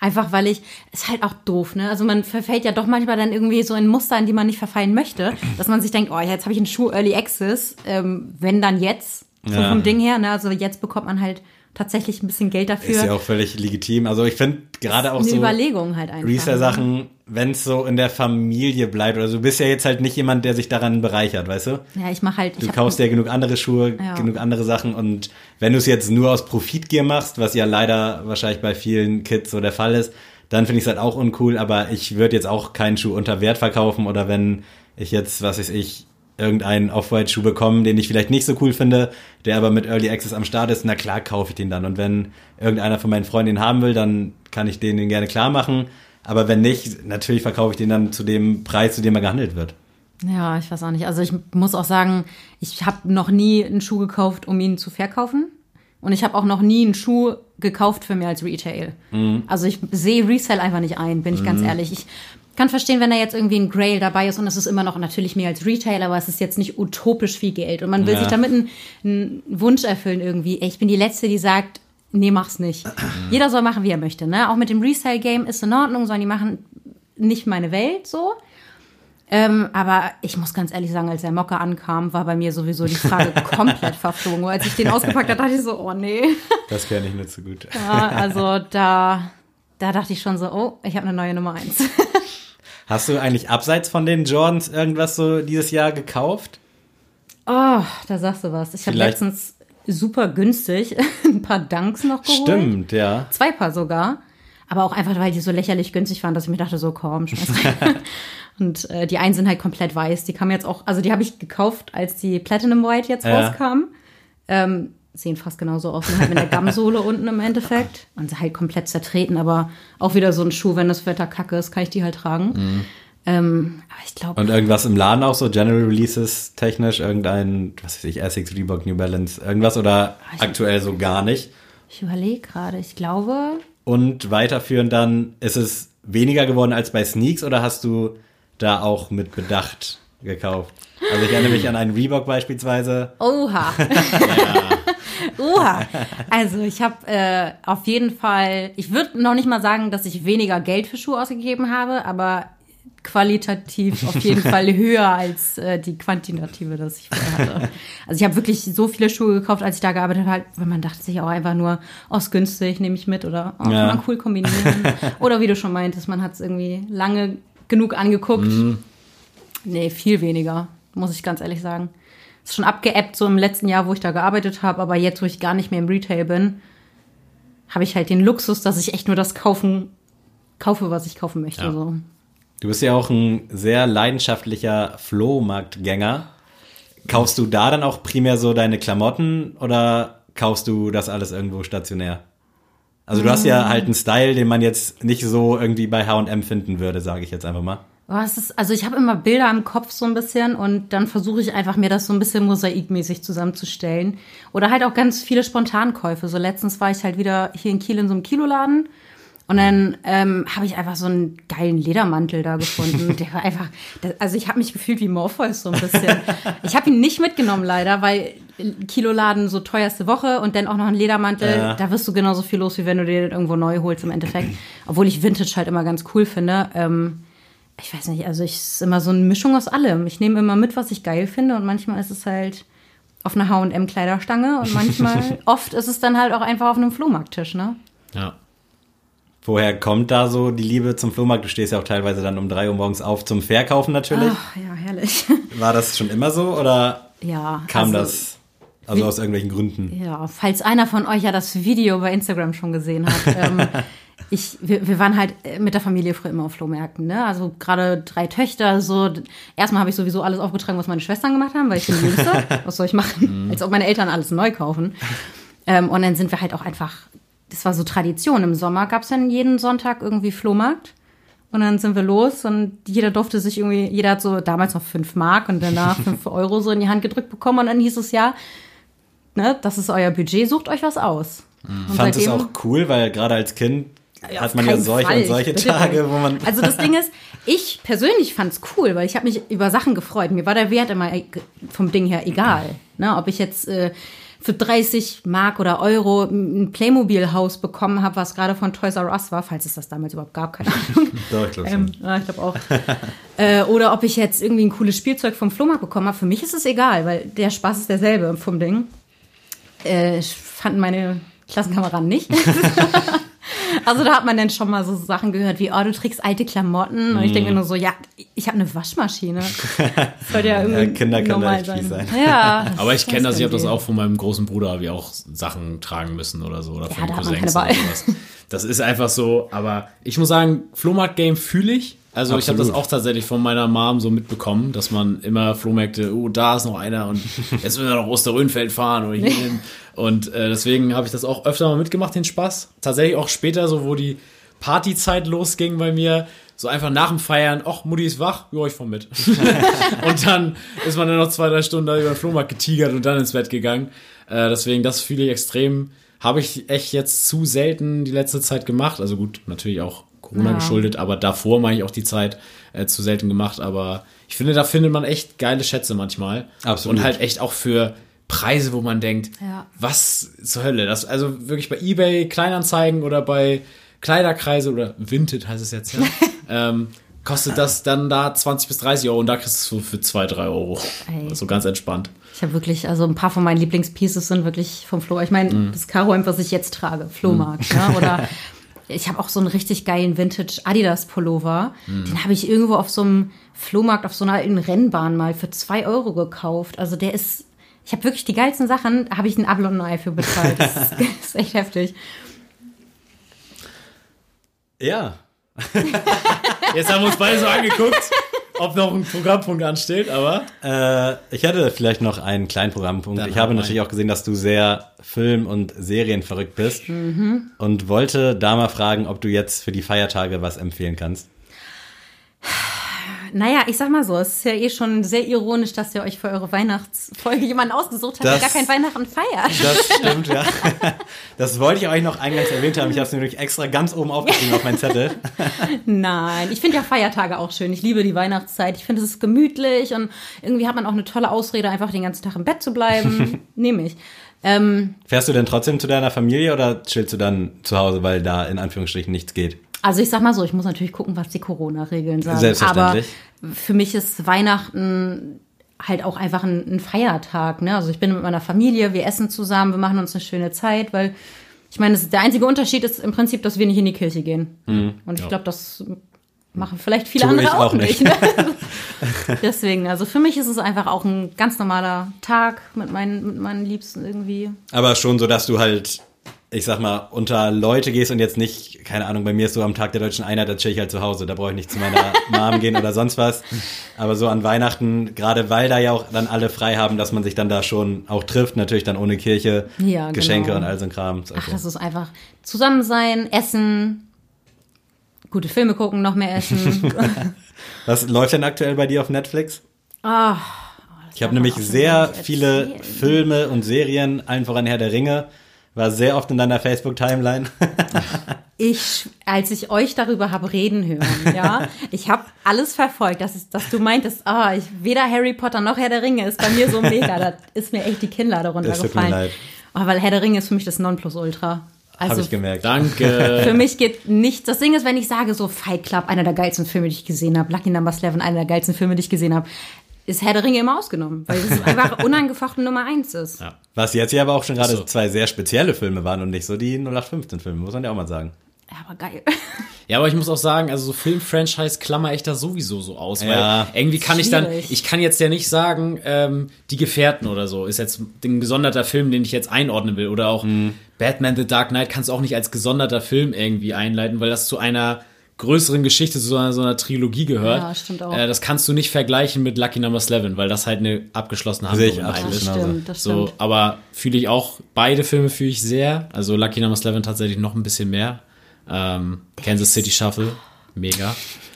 Einfach weil ich, ist halt auch doof, ne? Also man verfällt ja doch manchmal dann irgendwie so in Muster, in die man nicht verfallen möchte, dass man sich denkt, oh, jetzt habe ich einen Schuh Early Access, ähm, wenn dann jetzt, so Ja. vom Ding her, ne? Also jetzt bekommt man halt tatsächlich ein bisschen Geld dafür. Ist ja auch völlig legitim. Also ich finde gerade auch eine so Überlegung halt einfach. Resale-Sachen, wenn es so in der Familie bleibt oder so, du bist ja jetzt halt nicht jemand, der sich daran bereichert, weißt du? Ja, ich mache halt. Du kaufst ja genug andere Schuhe, Ja. genug andere Sachen und wenn du es jetzt nur aus Profitgier machst, was ja leider wahrscheinlich bei vielen Kids so der Fall ist, dann finde ich es halt auch uncool, aber ich würde jetzt auch keinen Schuh unter Wert verkaufen oder wenn ich jetzt, was weiß ich, irgendeinen Off-White-Schuh bekomme, den ich vielleicht nicht so cool finde, der aber mit Early Access am Start ist, na klar kaufe ich den dann. Und wenn irgendeiner von meinen Freunden den haben will, dann kann ich den, den gerne klar machen. Aber wenn nicht, natürlich verkaufe ich den dann zu dem Preis, zu dem er gehandelt wird. Ja, ich weiß auch nicht. Also ich muss auch sagen, ich habe noch nie einen Schuh gekauft, um ihn zu verkaufen. Und ich habe auch noch nie einen Schuh gekauft für mehr als Retail. Also ich sehe Resell einfach nicht ein, bin ich ganz ehrlich. Ich kann verstehen, wenn da jetzt irgendwie ein Grail dabei ist und es ist immer noch natürlich mehr als Retail, aber es ist jetzt nicht utopisch viel Geld. Und man will Ja. sich damit einen, einen Wunsch erfüllen irgendwie. Ich bin die Letzte, die sagt, nee, mach's nicht. Jeder soll machen, wie er möchte. Ne? Auch mit dem Resell-Game ist in Ordnung, sollen die machen, nicht meine Welt so. Ähm, aber ich muss ganz ehrlich sagen, als der Mocker ankam, war bei mir sowieso die Frage komplett verflogen. Als ich den ausgepackt habe, dachte ich so, oh nee. Das kenne ich nicht so gut. Ja, also da, da dachte ich schon so, oh, ich habe eine neue Nummer eins. Hast du eigentlich abseits von den Jordans irgendwas so dieses Jahr gekauft? Oh, da sagst du was. Ich habe letztens super günstig ein paar Dunks noch geholt. Stimmt, ja. Zwei Paar sogar. Aber auch einfach, weil die so lächerlich günstig waren, dass ich mir dachte, so komm, schmeiß rein. Und äh, die einen sind halt komplett weiß. Die kamen jetzt auch, also die habe ich gekauft, als die Platinum White jetzt Ja. rauskam. Ähm, sehen fast genauso aus, halt mit der Gamsohle unten im Endeffekt. Und sind halt komplett zertreten, aber auch wieder so ein Schuh, wenn das Wetter kacke ist, kann ich die halt tragen. Ähm, aber ich glaube, Und irgendwas im Laden auch so, General Releases technisch, irgendein, was weiß ich, Essex, Reebok, New Balance, irgendwas oder ich- aktuell so gar nicht? ich überlege gerade, ich glaube, Und weiterführend dann, ist es weniger geworden als bei Sneaks oder hast du da auch mit Bedacht gekauft? Also ich erinnere mich an einen Reebok beispielsweise. Oha. Oha. Also ich habe äh, auf jeden Fall, ich würde noch nicht mal sagen, dass ich weniger Geld für Schuhe ausgegeben habe, aber qualitativ auf jeden Fall höher als äh, die quantitative, das ich vorher hatte. Also ich habe wirklich so viele Schuhe gekauft, als ich da gearbeitet habe, weil man dachte sich auch einfach nur, oh, ist günstig, nehme ich mit oder oh, Ja. kann man cool kombinieren. oder wie du schon meintest, man hat es irgendwie lange genug angeguckt. Nee, viel weniger, muss ich ganz ehrlich sagen. Ist schon abgeebbt so im letzten Jahr, wo ich da gearbeitet habe, aber jetzt, wo ich gar nicht mehr im Retail bin, habe ich halt den Luxus, dass ich echt nur das kaufen, kaufe, was ich kaufen möchte. Ja. So. Du bist ja auch ein sehr leidenschaftlicher Flohmarktgänger. Kaufst du da dann auch primär so deine Klamotten oder kaufst du das alles irgendwo stationär? Also du hast ja halt einen Style, den man jetzt nicht so irgendwie bei H&M finden würde, sage ich jetzt einfach mal. Oh, es ist, also ich habe immer Bilder im Kopf so ein bisschen und dann versuche ich einfach mir das so ein bisschen mosaikmäßig zusammenzustellen. Oder halt auch ganz viele Spontankäufe. So letztens war ich halt wieder hier in Kiel in so einem Kiloladen und dann ähm, habe ich einfach so einen geilen Ledermantel da gefunden. Der war einfach, also ich habe mich gefühlt wie Morpheus so ein bisschen. Ich habe ihn nicht mitgenommen leider, weil Kiloladen so teuerste Woche und dann auch noch ein Ledermantel. Ja. Da wirst du genauso viel los, wie wenn du dir den irgendwo neu holst im Endeffekt. Obwohl ich Vintage halt immer ganz cool finde. Ähm, ich weiß nicht, also ich es ist immer so eine Mischung aus allem. Ich nehme immer mit, was ich geil finde und manchmal ist es halt auf einer H&M Kleiderstange und manchmal oft ist es dann halt auch einfach auf einem Flohmarkttisch, ne? Ja. Woher kommt da so die Liebe zum Flohmarkt? Du stehst ja auch teilweise dann um drei Uhr morgens auf zum Verkaufen natürlich. Ach, ja, herrlich. War das schon immer so oder ja. kam also, das also aus irgendwelchen Gründen? Ja, falls einer von euch ja das Video bei Instagram schon gesehen hat. ähm, ich, wir, wir waren halt mit der Familie früher immer auf Flohmärkten, ne? Also gerade drei Töchter, so. Erstmal habe ich sowieso alles aufgetragen, was meine Schwestern gemacht haben, weil ich bin die Jüngste. Was soll ich machen? Als ob meine Eltern alles neu kaufen. Ähm, und dann sind wir halt auch einfach, das war so Tradition. Im Sommer gab es dann jeden Sonntag irgendwie Flohmarkt. Und dann sind wir los und jeder durfte sich irgendwie, jeder hat so damals noch fünf Mark und danach fünf Euro so in die Hand gedrückt bekommen. Und dann hieß es ja, ne, das ist euer Budget, sucht euch was aus. Und Fand es auch cool, weil gerade als Kind Ja, hat man ja solche Fall. und solche Tage, wo man Also das Ding ist, ich persönlich fand's cool, weil ich habe mich über Sachen gefreut. Mir war der Wert immer e- vom Ding her egal. Ne, ob ich jetzt äh, für 30 Mark oder Euro ein Playmobil-Haus bekommen habe, was gerade von Toys R Us war, falls es das damals überhaupt gab, keine Ahnung. Doch, ich glaub schon. Ähm, ja, ich glaube auch. äh, oder ob ich jetzt irgendwie ein cooles Spielzeug vom Flohmarkt bekommen habe. Für mich ist es egal, weil der Spaß ist derselbe vom Ding. Äh, fanden meine Klassenkameraden nicht. also da hat man dann schon mal so Sachen gehört wie, oh, du trägst alte Klamotten. Und ich denke mir nur so, ja, ich habe eine Waschmaschine. Das sollte ja irgendwie Ja, Kinder normal fies sein. Ja. Aber ich kenne das, ich habe das auch von meinem großen Bruder, wie auch Sachen tragen müssen oder so. Oder von hat man Cousins oder sowas. Das ist einfach so, aber ich muss sagen, Flohmarkt-Game fühle ich. Also ich habe das Absolut. auch tatsächlich von meiner Mom so mitbekommen, dass man immer Flohmärkte, oh, da ist noch einer und jetzt müssen wir nach Osterrönfeld fahren oder hierhin. Und äh, deswegen habe ich das auch öfter mal mitgemacht, den Spaß. Tatsächlich auch später, so wo die Partyzeit losging bei mir, so einfach nach dem Feiern, ach, Mutti ist wach, ja, ich fahr mit. und dann ist man dann noch zwei, drei Stunden da über den Flohmarkt getigert und dann ins Bett gegangen. Äh, deswegen, das fühle ich extrem. Habe ich echt jetzt zu selten die letzte Zeit gemacht. Also gut, natürlich auch Corona Ja. geschuldet, aber davor meine ich auch die Zeit äh, zu selten gemacht. Aber ich finde, da findet man echt geile Schätze manchmal. Absolut. Und halt echt auch für Preise, wo man denkt, Ja. was zur Hölle? Das, also wirklich bei Ebay Kleinanzeigen oder bei Kleiderkreise oder Vinted heißt es jetzt ja, ähm, kostet das dann da 20 bis 30 Euro und da kriegst du es so für 2, 3 Euro. Ey. So ganz entspannt. Ich habe wirklich, also ein paar von meinen Lieblingspieces sind wirklich vom Flohmarkt. Ich meine, Mhm. das Karo-Hemd, was ich jetzt trage, Flohmarkt. Ne? Oder ich habe auch so einen richtig geilen Vintage Adidas Pullover. Mhm. Den habe ich irgendwo auf so einem Flohmarkt, auf so einer alten Rennbahn mal für zwei Euro gekauft. Also der ist, ich habe wirklich die geilsten Sachen, habe ich ein Able und ein Ei für bezahlt. Das ist, das ist echt heftig. Ja. Jetzt haben wir uns beide so angeguckt, ob noch ein Programmpunkt ansteht, aber Äh, ich hätte vielleicht noch einen kleinen Programmpunkt. Dann ich habe natürlich rein. auch gesehen, dass du sehr Film- und Serienverrückt bist. Mhm. Und wollte da mal fragen, ob du jetzt für die Feiertage was empfehlen kannst. Naja, ich sag mal so, es ist ja eh schon sehr ironisch, dass ihr euch für eure Weihnachtsfolge jemanden ausgesucht habt, der Das- gar kein Weihnachten feiert. Das stimmt, ja. Das wollte ich euch noch eingangs erwähnt haben. Ich habe es nämlich extra ganz oben aufgeschrieben auf meinen Zettel. Nein, ich finde ja Feiertage auch schön. Ich liebe die Weihnachtszeit. Ich finde, es ist gemütlich und irgendwie hat man auch eine tolle Ausrede, einfach den ganzen Tag im Bett zu bleiben. Nehme ich. Ähm, Fährst du denn trotzdem zu deiner Familie oder chillst du dann zu Hause, weil da in Anführungsstrichen nichts geht? Also ich sag mal so, ich muss natürlich gucken, was die Corona-Regeln sagen. Selbstverständlich. Aber für mich ist Weihnachten halt auch einfach ein, ein Feiertag. Ne? Also ich bin mit meiner Familie, wir essen zusammen, wir machen uns eine schöne Zeit, weil ich meine, der einzige Unterschied ist im Prinzip, dass wir nicht in die Kirche gehen. Und ich glaube, das machen vielleicht viele Tu andere ich auch, auch nicht. nicht. ne? Deswegen, also für mich ist es einfach auch ein ganz normaler Tag mit meinen, mit meinen Liebsten irgendwie. Aber schon so, dass du halt, ich sag mal, unter Leute gehst und jetzt nicht, keine Ahnung, bei mir ist so am Tag der deutschen Einheit, da chill ich halt zu Hause, da brauche ich nicht zu meiner Mom gehen oder sonst was. Aber so an Weihnachten, gerade weil da ja auch dann alle frei haben, dass man sich dann da schon auch trifft, natürlich dann ohne Kirche, Ja, Geschenke genau. und all so ein Kram. Ist Ach, okay. das ist einfach zusammen sein, essen, gute Filme gucken, noch mehr essen. Was läuft denn aktuell bei dir auf Netflix? Ah, Ich habe nämlich sehr viele. Filme und Serien, allen voran Herr der Ringe, war sehr oft in deiner Facebook-Timeline. ich, als ich euch darüber habe reden hören, ja, ich habe alles verfolgt, dass, es, dass du meintest, ah, ich, weder Harry Potter noch Herr der Ringe ist bei mir so mega. da ist mir echt die Kinnlade Das tut mir runtergefallen. leid. Oh, weil Herr der Ringe ist für mich das Nonplusultra. Habe Also ich gemerkt. danke. Für mich geht nichts. Das Ding ist, wenn ich sage, so Fight Club, einer der geilsten Filme, die ich gesehen habe, Lucky Number 11, einer der geilsten Filme, die ich gesehen habe, ist Herr der Ringe immer ausgenommen, weil es einfach unangefochten Nummer eins ist. Ja. Was jetzt ja aber auch schon gerade so. zwei sehr spezielle Filme waren und nicht so die 0815-Filme, muss man ja auch mal sagen. Ja, aber geil. Ja, aber ich muss auch sagen, also so Film-Franchise klammer ich da sowieso so aus, weil Ja. irgendwie kann ich dann, ich kann jetzt ja nicht sagen, ähm, die Gefährten oder so ist jetzt ein gesonderter Film, den ich jetzt einordnen will oder auch Mhm. Batman The Dark Knight kannst du auch nicht als gesonderter Film irgendwie einleiten, weil das zu einer größeren Geschichte, zu so einer, so einer Trilogie gehört. Ja, stimmt auch. Äh, das kannst du nicht vergleichen mit Lucky Number 11, weil das halt eine abgeschlossene Handlung ich einen ist. Stimmt, das So, stimmt. aber fühle ich auch, beide Filme fühle ich sehr. Also Lucky Number 11 tatsächlich noch ein bisschen mehr. Ähm, Kansas City Shuffle, mega.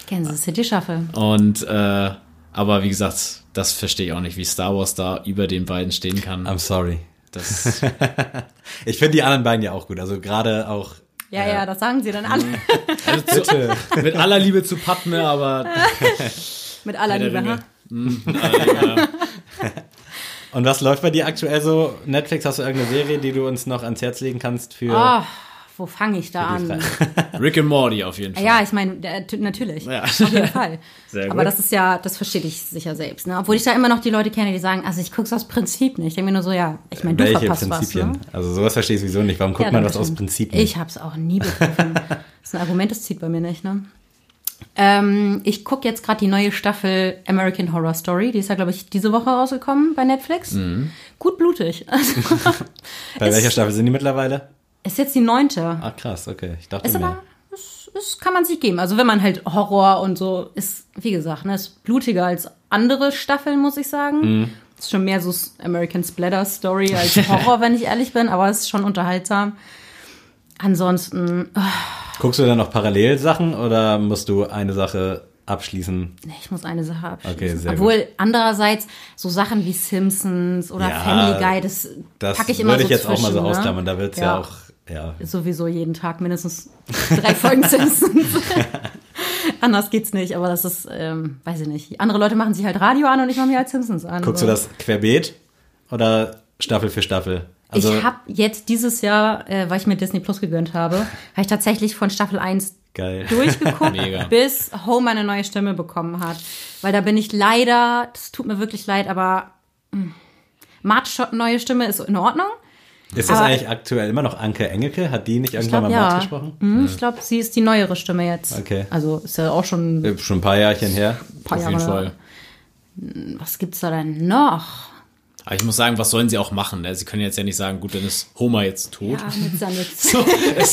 Kansas City Shuffle. Und, äh, aber wie gesagt, das verstehe ich auch nicht, wie Star Wars da über den beiden stehen kann. I'm sorry. Das, Ich finde die anderen beiden ja auch gut. Also gerade auch. Ja, ja, das sagen sie dann alle. also zu, mit aller Liebe zu Padme, aber Mit aller Liebe, ha? Und was läuft bei dir aktuell so? Netflix, hast du irgendeine Serie, die du uns noch ans Herz legen kannst für. Ah, wo fange ich da an? Rick and Morty auf jeden Fall. Ja, ich meine, natürlich. Ja. Auf jeden Fall. Aber das ist ja, das verstehe ich sicher selbst. Ne? Obwohl ich da immer noch die Leute kenne, die sagen, also ich guck's aus Prinzip nicht. Ich denke mir nur so, ja, ich meine, du Welche verpasst Prinzipien? was. Ne? Also sowas verstehe ich sowieso nicht. Warum guckt Ja, man das was aus. Prinzip nicht? Ich hab's auch nie begriffen. das ist ein Argument, das zieht bei mir nicht, ne? Ähm, ich gucke jetzt gerade die neue Staffel American Horror Story. Die ist ja, glaube ich, diese Woche rausgekommen bei Netflix. Mhm. Gut blutig. Also, Bei welcher Staffel sind die mittlerweile? Ist jetzt die neunte. Ah, krass, okay. Ich dachte Ist mir. aber, das, das kann man sich geben. Also wenn man halt Horror und so ist, wie gesagt, ne, ist blutiger als andere Staffeln, muss ich sagen. Mhm. Ist schon mehr so American Splatter Story als Horror, wenn ich ehrlich bin, aber es ist schon unterhaltsam. Ansonsten, oh, Guckst du dann noch parallel Sachen oder musst du eine Sache abschließen? nee, ich muss eine Sache abschließen. Okay, sehr Obwohl andererseits so Sachen wie Simpsons oder Ja, Family Guy, das, Das packe ich immer würde so ich jetzt zwischen, auch mal so ne? ausklammern. Da wird's ja. auch, ja. sowieso jeden Tag mindestens drei Folgen Simpsons. Anders geht's nicht, aber das ist, ähm, weiß ich nicht. Andere Leute machen sich halt Radio an und ich mache mir halt Simpsons an. Guckst so. du das querbeet oder Staffel für Staffel? Also, ich habe jetzt dieses Jahr, äh, weil ich mir Disney Plus gegönnt habe, habe ich tatsächlich von Staffel 1 geil. durchgeguckt, bis Home eine neue Stimme bekommen hat. Weil da bin ich leider, das tut mir wirklich leid, aber mh, Marts neue Stimme ist in Ordnung. Ist das aber- eigentlich aktuell immer noch Anke Engelke? Hat die nicht Ich irgendwann glaube, mal ja. gesprochen? Mhm, Ich glaube, sie ist die neuere Stimme jetzt. Okay. Also ist ja auch schon ein Äh, Schon ein paar Jahrchen her. paar auf Jahre. jeden Fall. Was gibt's da denn noch? Aber ich muss sagen, was sollen sie auch machen? Ne? Sie können jetzt ja nicht sagen, gut, dann ist Homer jetzt tot. Ja, ja nichts. So, es,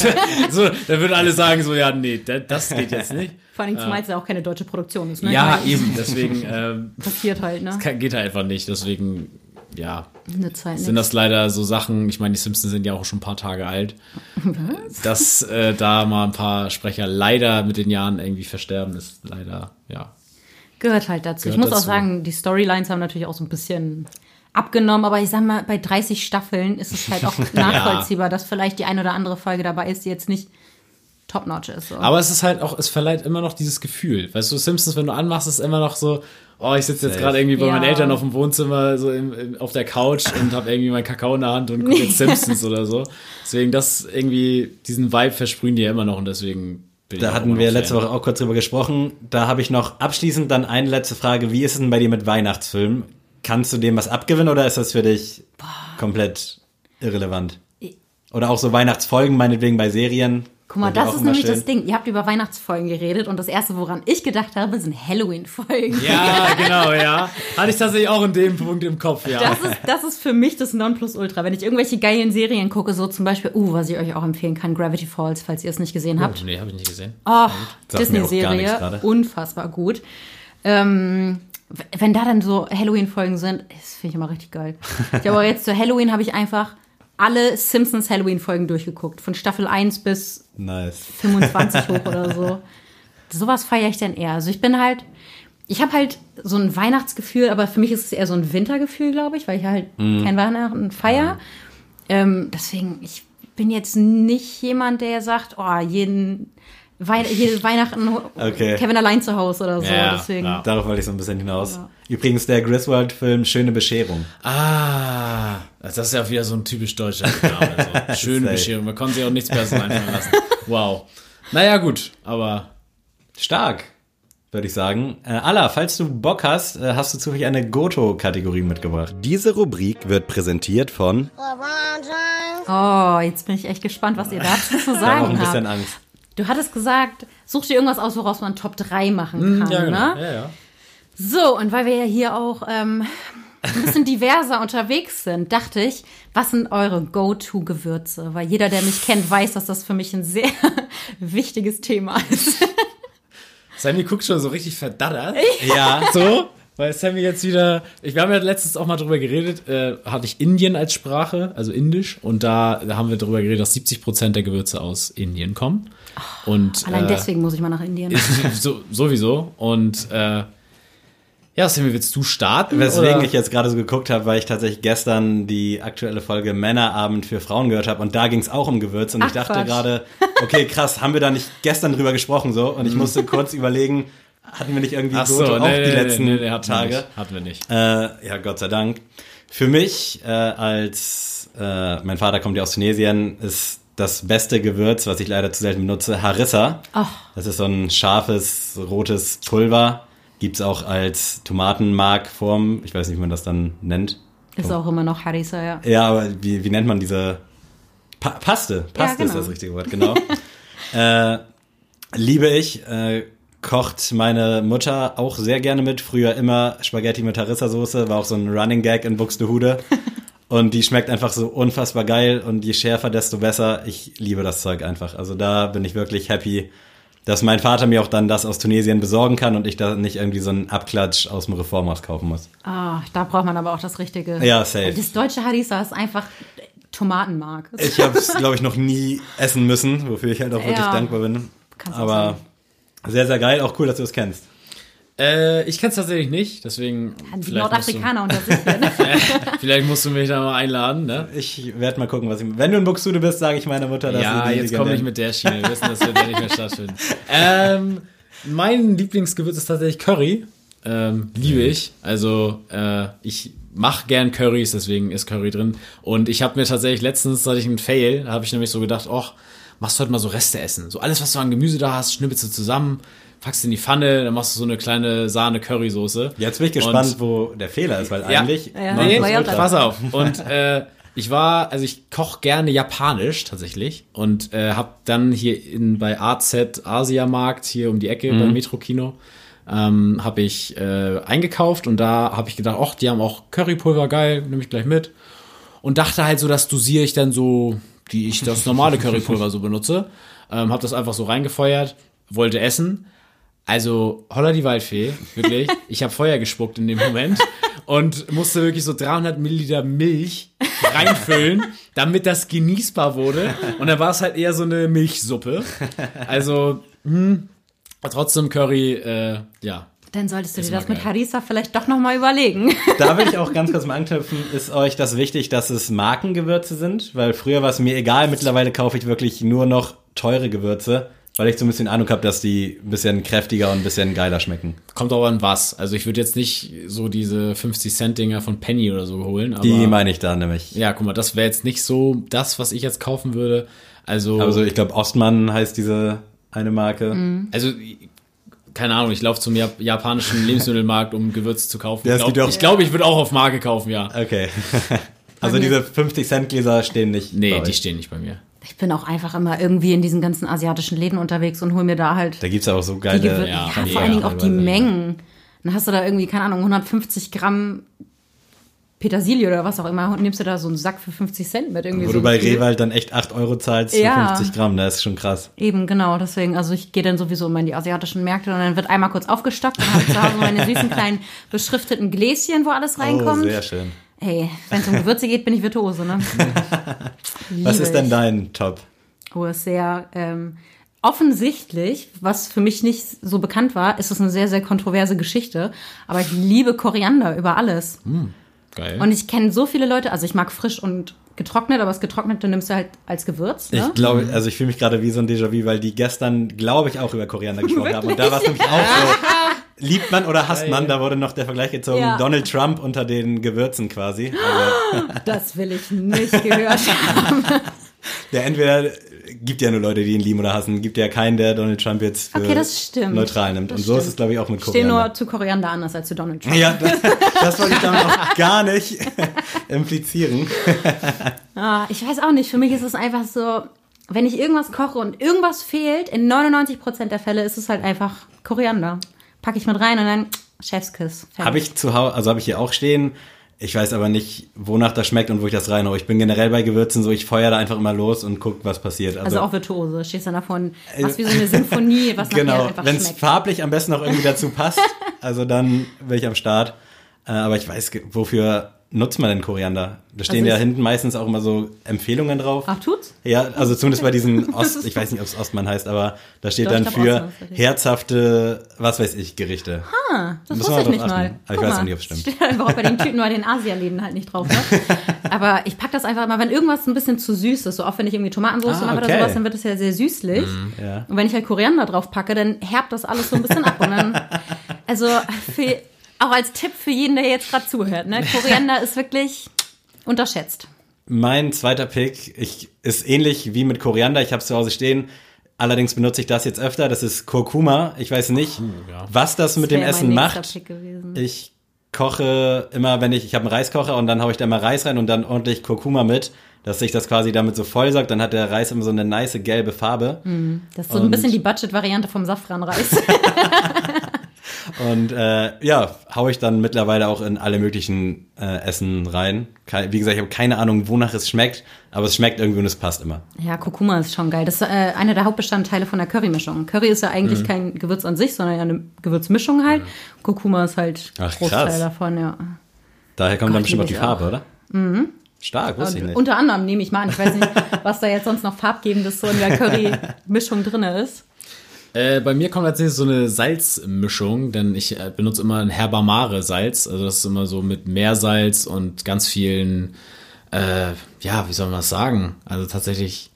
so, dann würden alle sagen so, ja, nee, da- das geht jetzt nicht. Vor allem, zumal es ja auch keine deutsche Produktion ist. Ne? Ja, eben, deswegen ähm, Passiert halt, ne? kann- geht halt einfach nicht. Deswegen, ja, Nützt halt sind nichts. das leider so Sachen, ich meine, die Simpsons sind ja auch schon ein paar Tage alt, dass äh, da mal ein paar Sprecher leider mit den Jahren irgendwie versterben, ist leider, ja. Gehört halt dazu. ich Gehört muss auch dazu. sagen, die Storylines haben natürlich auch so ein bisschen abgenommen, aber ich sag mal, bei 30 Staffeln ist es halt auch nachvollziehbar, dass vielleicht die eine oder andere Folge dabei ist, die jetzt nicht top-notch ist. So. Aber es ist halt auch, es verleiht immer noch dieses Gefühl. Weißt du, Simpsons, wenn du anmachst, ist immer noch so, oh, ich sitze jetzt gerade irgendwie bei Ja. meinen Eltern auf dem Wohnzimmer, so im, im, auf der Couch und habe irgendwie meinen Kakao in der Hand und gucke jetzt Simpsons oder so. Deswegen, das irgendwie, diesen Vibe versprühen die ja immer noch und deswegen bin ich Da hatten wir letzte Fan. Woche auch kurz drüber gesprochen. Da habe ich noch abschließend dann eine letzte Frage. Wie ist es denn bei dir mit Weihnachtsfilmen? Kannst du dem was abgewinnen oder ist das für dich komplett irrelevant? Oder auch so Weihnachtsfolgen, meinetwegen bei Serien? Guck mal, das ist nämlich schön? das Ding. Ihr habt über Weihnachtsfolgen geredet und das erste, woran ich gedacht habe, sind Halloween-Folgen. Ja, genau, ja. Hatte ich tatsächlich auch in dem Punkt im Kopf, ja. Das ist, das ist für mich das Nonplusultra. Wenn ich irgendwelche geilen Serien gucke, so zum Beispiel, uh, was ich euch auch empfehlen kann, Gravity Falls, falls ihr es nicht gesehen habt. nee, habe ich nicht gesehen. Oh, Disney-Serie, unfassbar gut. Ähm, wenn da dann so Halloween-Folgen sind, das finde ich immer richtig geil. Ich aber jetzt zu Halloween habe ich einfach alle Simpsons Halloween-Folgen durchgeguckt. Von Staffel 1 bis Nice. 25 hoch oder so. Sowas feiere ich dann eher. Also ich bin halt, ich habe halt so ein Weihnachtsgefühl, aber für mich ist es eher so ein Wintergefühl, glaube ich, weil ich halt Mhm. kein Weihnachten feier. Ähm, deswegen, ich bin jetzt nicht jemand, der sagt, oh, jeden, Wei jede Weihnachten Okay. Kevin allein zu Hause oder so. Ja, deswegen. ja. Darauf wollte ich so ein bisschen hinaus. Übrigens der Griswold-Film Schöne Bescherung. Ah, das ist ja wieder so ein typisch deutscher Name. So. Schöne. Bescherung. Man konnte sich auch nichts Besseres einfallen lassen. Wow. Naja, gut, aber Stark, würde ich sagen. Äh, Alla, falls du Bock hast, äh, hast du zufällig eine Goto-Kategorie mitgebracht. Diese Rubrik wird präsentiert von... Oh, jetzt bin ich echt gespannt, was ihr dazu zu Ich habe auch ein sagen bisschen habt. Angst. Du hattest gesagt, such dir irgendwas aus, woraus man Top 3 machen kann, ja, genau. ne? Ja, ja. So, und weil wir ja hier auch ähm, ein bisschen diverser unterwegs sind, dachte ich, was sind eure Go-To-Gewürze? Weil jeder, der mich kennt, weiß, dass das für mich ein sehr wichtiges Thema ist. Sammy guckt schon so richtig verdattert. Ja, So, weil Sammy jetzt wieder, ich, wir haben ja letztens auch mal drüber geredet, äh, hatte ich Indien als Sprache, also Indisch, und da, da haben wir drüber geredet, dass 70 Prozent der Gewürze aus Indien kommen. Und, Allein äh, deswegen muss ich mal nach Indien. so, sowieso. Und äh, ja, Sammy, willst du starten? weswegen oder? ich jetzt gerade so geguckt habe, weil ich tatsächlich gestern die aktuelle Folge Männerabend für Frauen gehört habe und da ging es auch um Gewürze und Ach, ich dachte gerade, okay, krass, haben wir da nicht gestern drüber gesprochen so und ich musste kurz überlegen, hatten wir nicht irgendwie Ach so, auch nee, die nee, letzten nee, nee, hatten Tage? Wir nicht, hatten wir nicht. Äh, ja, Gott sei Dank. Für mich, äh, als äh, mein Vater kommt ja aus Tunesien, ist das beste Gewürz, was ich leider zu selten benutze, Harissa. Ach. Das ist so ein scharfes, rotes Pulver. Gibt's auch als Tomatenmarkform. Ich weiß nicht, wie man das dann nennt. Ist auch immer noch Harissa, ja. Ja, aber wie, wie nennt man diese pa Paste? Paste ist genau. das richtige Wort, genau. äh, liebe ich. Äh, kocht meine Mutter auch sehr gerne mit. Früher immer Spaghetti mit Harissa-Soße, war auch so ein Running Gag in Buxtehude. Und die schmeckt einfach so unfassbar geil und je schärfer, desto besser. Ich liebe das Zeug einfach. Also da bin ich wirklich happy, dass mein Vater mir auch dann das aus Tunesien besorgen kann und ich da nicht irgendwie so einen Abklatsch aus dem Reformhaus kaufen muss. Ah, da braucht man aber auch das Richtige. Ja, safe. Das deutsche Harissa ist einfach Tomatenmark. Ich habe es, glaube ich, noch nie essen müssen, wofür ich halt auch wirklich Ja. dankbar bin. Aber sehr, sehr geil. Auch cool, dass du es kennst. Äh, ich kenne es tatsächlich nicht, deswegen Die vielleicht musst, du, Nordafrikaner unter sich. ne? vielleicht musst du mich da mal einladen, ne? Ich werde mal gucken, was ich. Wenn du in Buxtehude bist, sage ich meiner Mutter, dass Ja, sie die jetzt komme ich mit der Schiene. Wir wissen, das wird ja nicht mehr stattfinden. Ähm, mein Lieblingsgewürz ist tatsächlich Curry. Ähm, liebe ich. Also äh, ich mache gern Currys, deswegen ist Curry drin. Und ich habe mir tatsächlich letztens, hatte ich einen Fail, da habe ich nämlich so gedacht, ach, machst du heute mal so Reste essen. So alles, was du an Gemüse da hast, schnippelst du zusammen, packst in die Pfanne, dann machst du so eine kleine Sahne-Currysoße. Jetzt bin ich gespannt, Und- wo der Fehler ist, weil Ja. eigentlich. Ja, Nee, pass auf. Und äh, ich war, also ich koche gerne japanisch tatsächlich und äh, habe dann hier in, bei AZ Asiamarkt hier um die Ecke beim Metro-Kino ähm, habe ich äh, eingekauft und da habe ich gedacht, ach, die haben auch Currypulver, geil, nehme ich gleich mit. Und dachte halt so, das dosiere ich dann so, wie ich das normale Currypulver so benutze. Ähm, habe das einfach so reingefeuert, wollte essen. Also Holla die Waldfee, wirklich. Ich habe Feuer gespuckt in dem Moment und musste wirklich so 300 Milliliter Milch reinfüllen, damit das genießbar wurde. Und dann war es halt eher so eine Milchsuppe. Also, hm, trotzdem Curry, äh, ja. Dann solltest du Ist dir das mit. Harissa vielleicht doch nochmal überlegen. Da will ich auch ganz kurz mal anknüpfen. Ist euch das wichtig, dass es Markengewürze sind? Weil früher war es mir egal, mittlerweile kaufe ich wirklich nur noch teure Gewürze, weil ich so ein bisschen Ahnung habe, dass die ein bisschen kräftiger und ein bisschen geiler schmecken. Kommt auch an was. Also ich würde jetzt nicht so diese 50 Cent Dinger von Penny oder so holen. Aber, Die meine ich da nämlich. Ja, guck mal, das wäre jetzt nicht so das, was ich jetzt kaufen würde. Also, Also ich glaube, Ostmann heißt diese eine Marke. Mhm. also keine Ahnung, ich laufe zum Jap japanischen Lebensmittelmarkt, um Gewürze zu kaufen. Ich glaube, ich, glaub, ich würde auch auf Marke kaufen, ja. Okay. also diese 50 Cent Gläser stehen nicht. Nee, bei die stehen nicht bei mir. Ich bin auch einfach immer irgendwie in diesen ganzen asiatischen Läden unterwegs und hol mir da halt Da gibt's auch so die geile. Gewürze. ja, Ja, mega vor allen Dingen auch die. Mengen. Dann hast du da irgendwie, keine Ahnung, 150 Gramm Petersilie oder was auch immer und nimmst du da so einen Sack für 50 Cent mit. Irgendwie Wo so du bei. Rewe halt dann echt 8 Euro zahlst Ja. für 50 Gramm, das ist schon krass. Eben, genau. Deswegen, also ich gehe dann sowieso immer in die asiatischen Märkte und dann wird einmal kurz aufgestockt. Dann habe ich zu Hause meine süßen kleinen beschrifteten Gläschen, wo alles reinkommt. Oh, sehr schön. Ey, wenn es um Gewürze geht, bin ich Virtuose, ne? Was ist denn dein Top? Oh, ist sehr ähm, offensichtlich, was für mich nicht so bekannt war, ist es eine sehr, sehr kontroverse Geschichte. Aber ich liebe Koriander über alles. Geil. Und ich kenne so viele Leute, also ich mag frisch und getrocknet, aber das Getrocknete nimmst du halt als Gewürz. Ne? Ich glaube, also ich fühle mich gerade wie so ein Déjà-vu, weil die gestern, glaube ich, auch über Koriander gesprochen haben. Und da war es nämlich auch so, liebt man oder hasst man? Da wurde noch der Vergleich gezogen, Ja. Donald Trump unter den Gewürzen quasi. Also, Das will ich nicht gehört haben. der entweder gibt ja nur Leute, die ihn lieben oder hassen, gibt ja keinen, der Donald Trump jetzt für Okay, das stimmt. neutral nimmt. Das Und so ist stimmt. es, glaube ich, auch mit Ich stehe Koriander. nur zu Koriander anders als zu Donald Trump. ja, das, das wollte ich damit auch gar nicht implizieren. Ah, ich weiß auch nicht. Für mich ist es einfach so, wenn ich irgendwas koche und irgendwas fehlt, in 99% der Fälle ist es halt einfach Koriander. Packe ich mit rein und dann Chefskiss. Habe ich zu Hause, also habe ich hier auch stehen. Ich weiß aber nicht, wonach das schmeckt und wo ich das reinhaue. Ich bin generell bei Gewürzen so, ich feuer da einfach immer los und guck, was passiert. Also auch Virtuose. Stehst dann davon, was wie so eine Sinfonie, was genau, wenn es farblich am besten auch irgendwie dazu passt, also dann bin ich am Start. Äh, aber ich weiß, wofür nutzt man denn Koriander? Da stehen Also ja hinten meistens auch immer so Empfehlungen drauf. Ach, tut's? Ja, also zumindest bei diesen Ost, ich weiß nicht, ob es Ostmann heißt, aber da steht Doch, dann für Ostmann herzhafte, was weiß ich, Gerichte. Das Müssen wusste ich mal nicht drauf mal. achten. Aber ich weiß mal, auch nicht, ob's stimmt. Steht da überhaupt bei den Tüten bei den Asialäden halt nicht drauf. Ne? Aber ich pack das einfach immer, wenn irgendwas ein bisschen zu süß ist, so oft wenn ich irgendwie Tomatensauce Ah, mache oder okay. sowas, dann wird es ja sehr süßlich. Ja. Und wenn ich halt Koriander drauf packe, dann härbt das alles so ein bisschen ab. Und dann, also für, auch als Tipp für jeden, der jetzt gerade zuhört, ne? Koriander ist wirklich unterschätzt. Mein zweiter Pick ich, ist ähnlich wie mit Koriander. Ich habe es zu Hause stehen. Allerdings benutze ich das jetzt öfter. Das ist Kurkuma. Ich weiß nicht, ja. was das mit dem Essen macht. Ich koche immer, wenn ich, ich habe einen Reiskocher und dann haue ich da mal Reis rein und dann ordentlich Kurkuma mit, dass sich das quasi damit so vollsaugt. Dann hat der Reis immer so eine nice gelbe Farbe. Das ist so Und- ein bisschen die Budget-Variante vom Safranreis. Und äh, ja, haue ich dann mittlerweile auch in alle möglichen äh, Essen rein. Wie gesagt, ich habe keine Ahnung, wonach es schmeckt, aber es schmeckt irgendwie und es passt immer. ja, Kurkuma ist schon geil. Das ist äh, einer der Hauptbestandteile von der Currymischung. Curry ist ja eigentlich Mhm. kein Gewürz an sich, sondern ja eine Gewürzmischung halt. Kurkuma ist halt Ach, Großteil krass. davon, ja. Daher kommt dann Gott, bestimmt auch die Farbe, oder? Mhm. Stark, wusste ich nicht. unter anderem nehme ich mal an. Ich weiß nicht, was da jetzt sonst noch farbgebendes so in der Curry-Mischung drin ist. Äh, bei mir kommt nächstes so eine Salzmischung, denn ich äh, benutze immer ein Herbamare Salz. Also das ist immer so mit Meersalz und ganz vielen, äh, ja, wie soll man das sagen? Also tatsächlich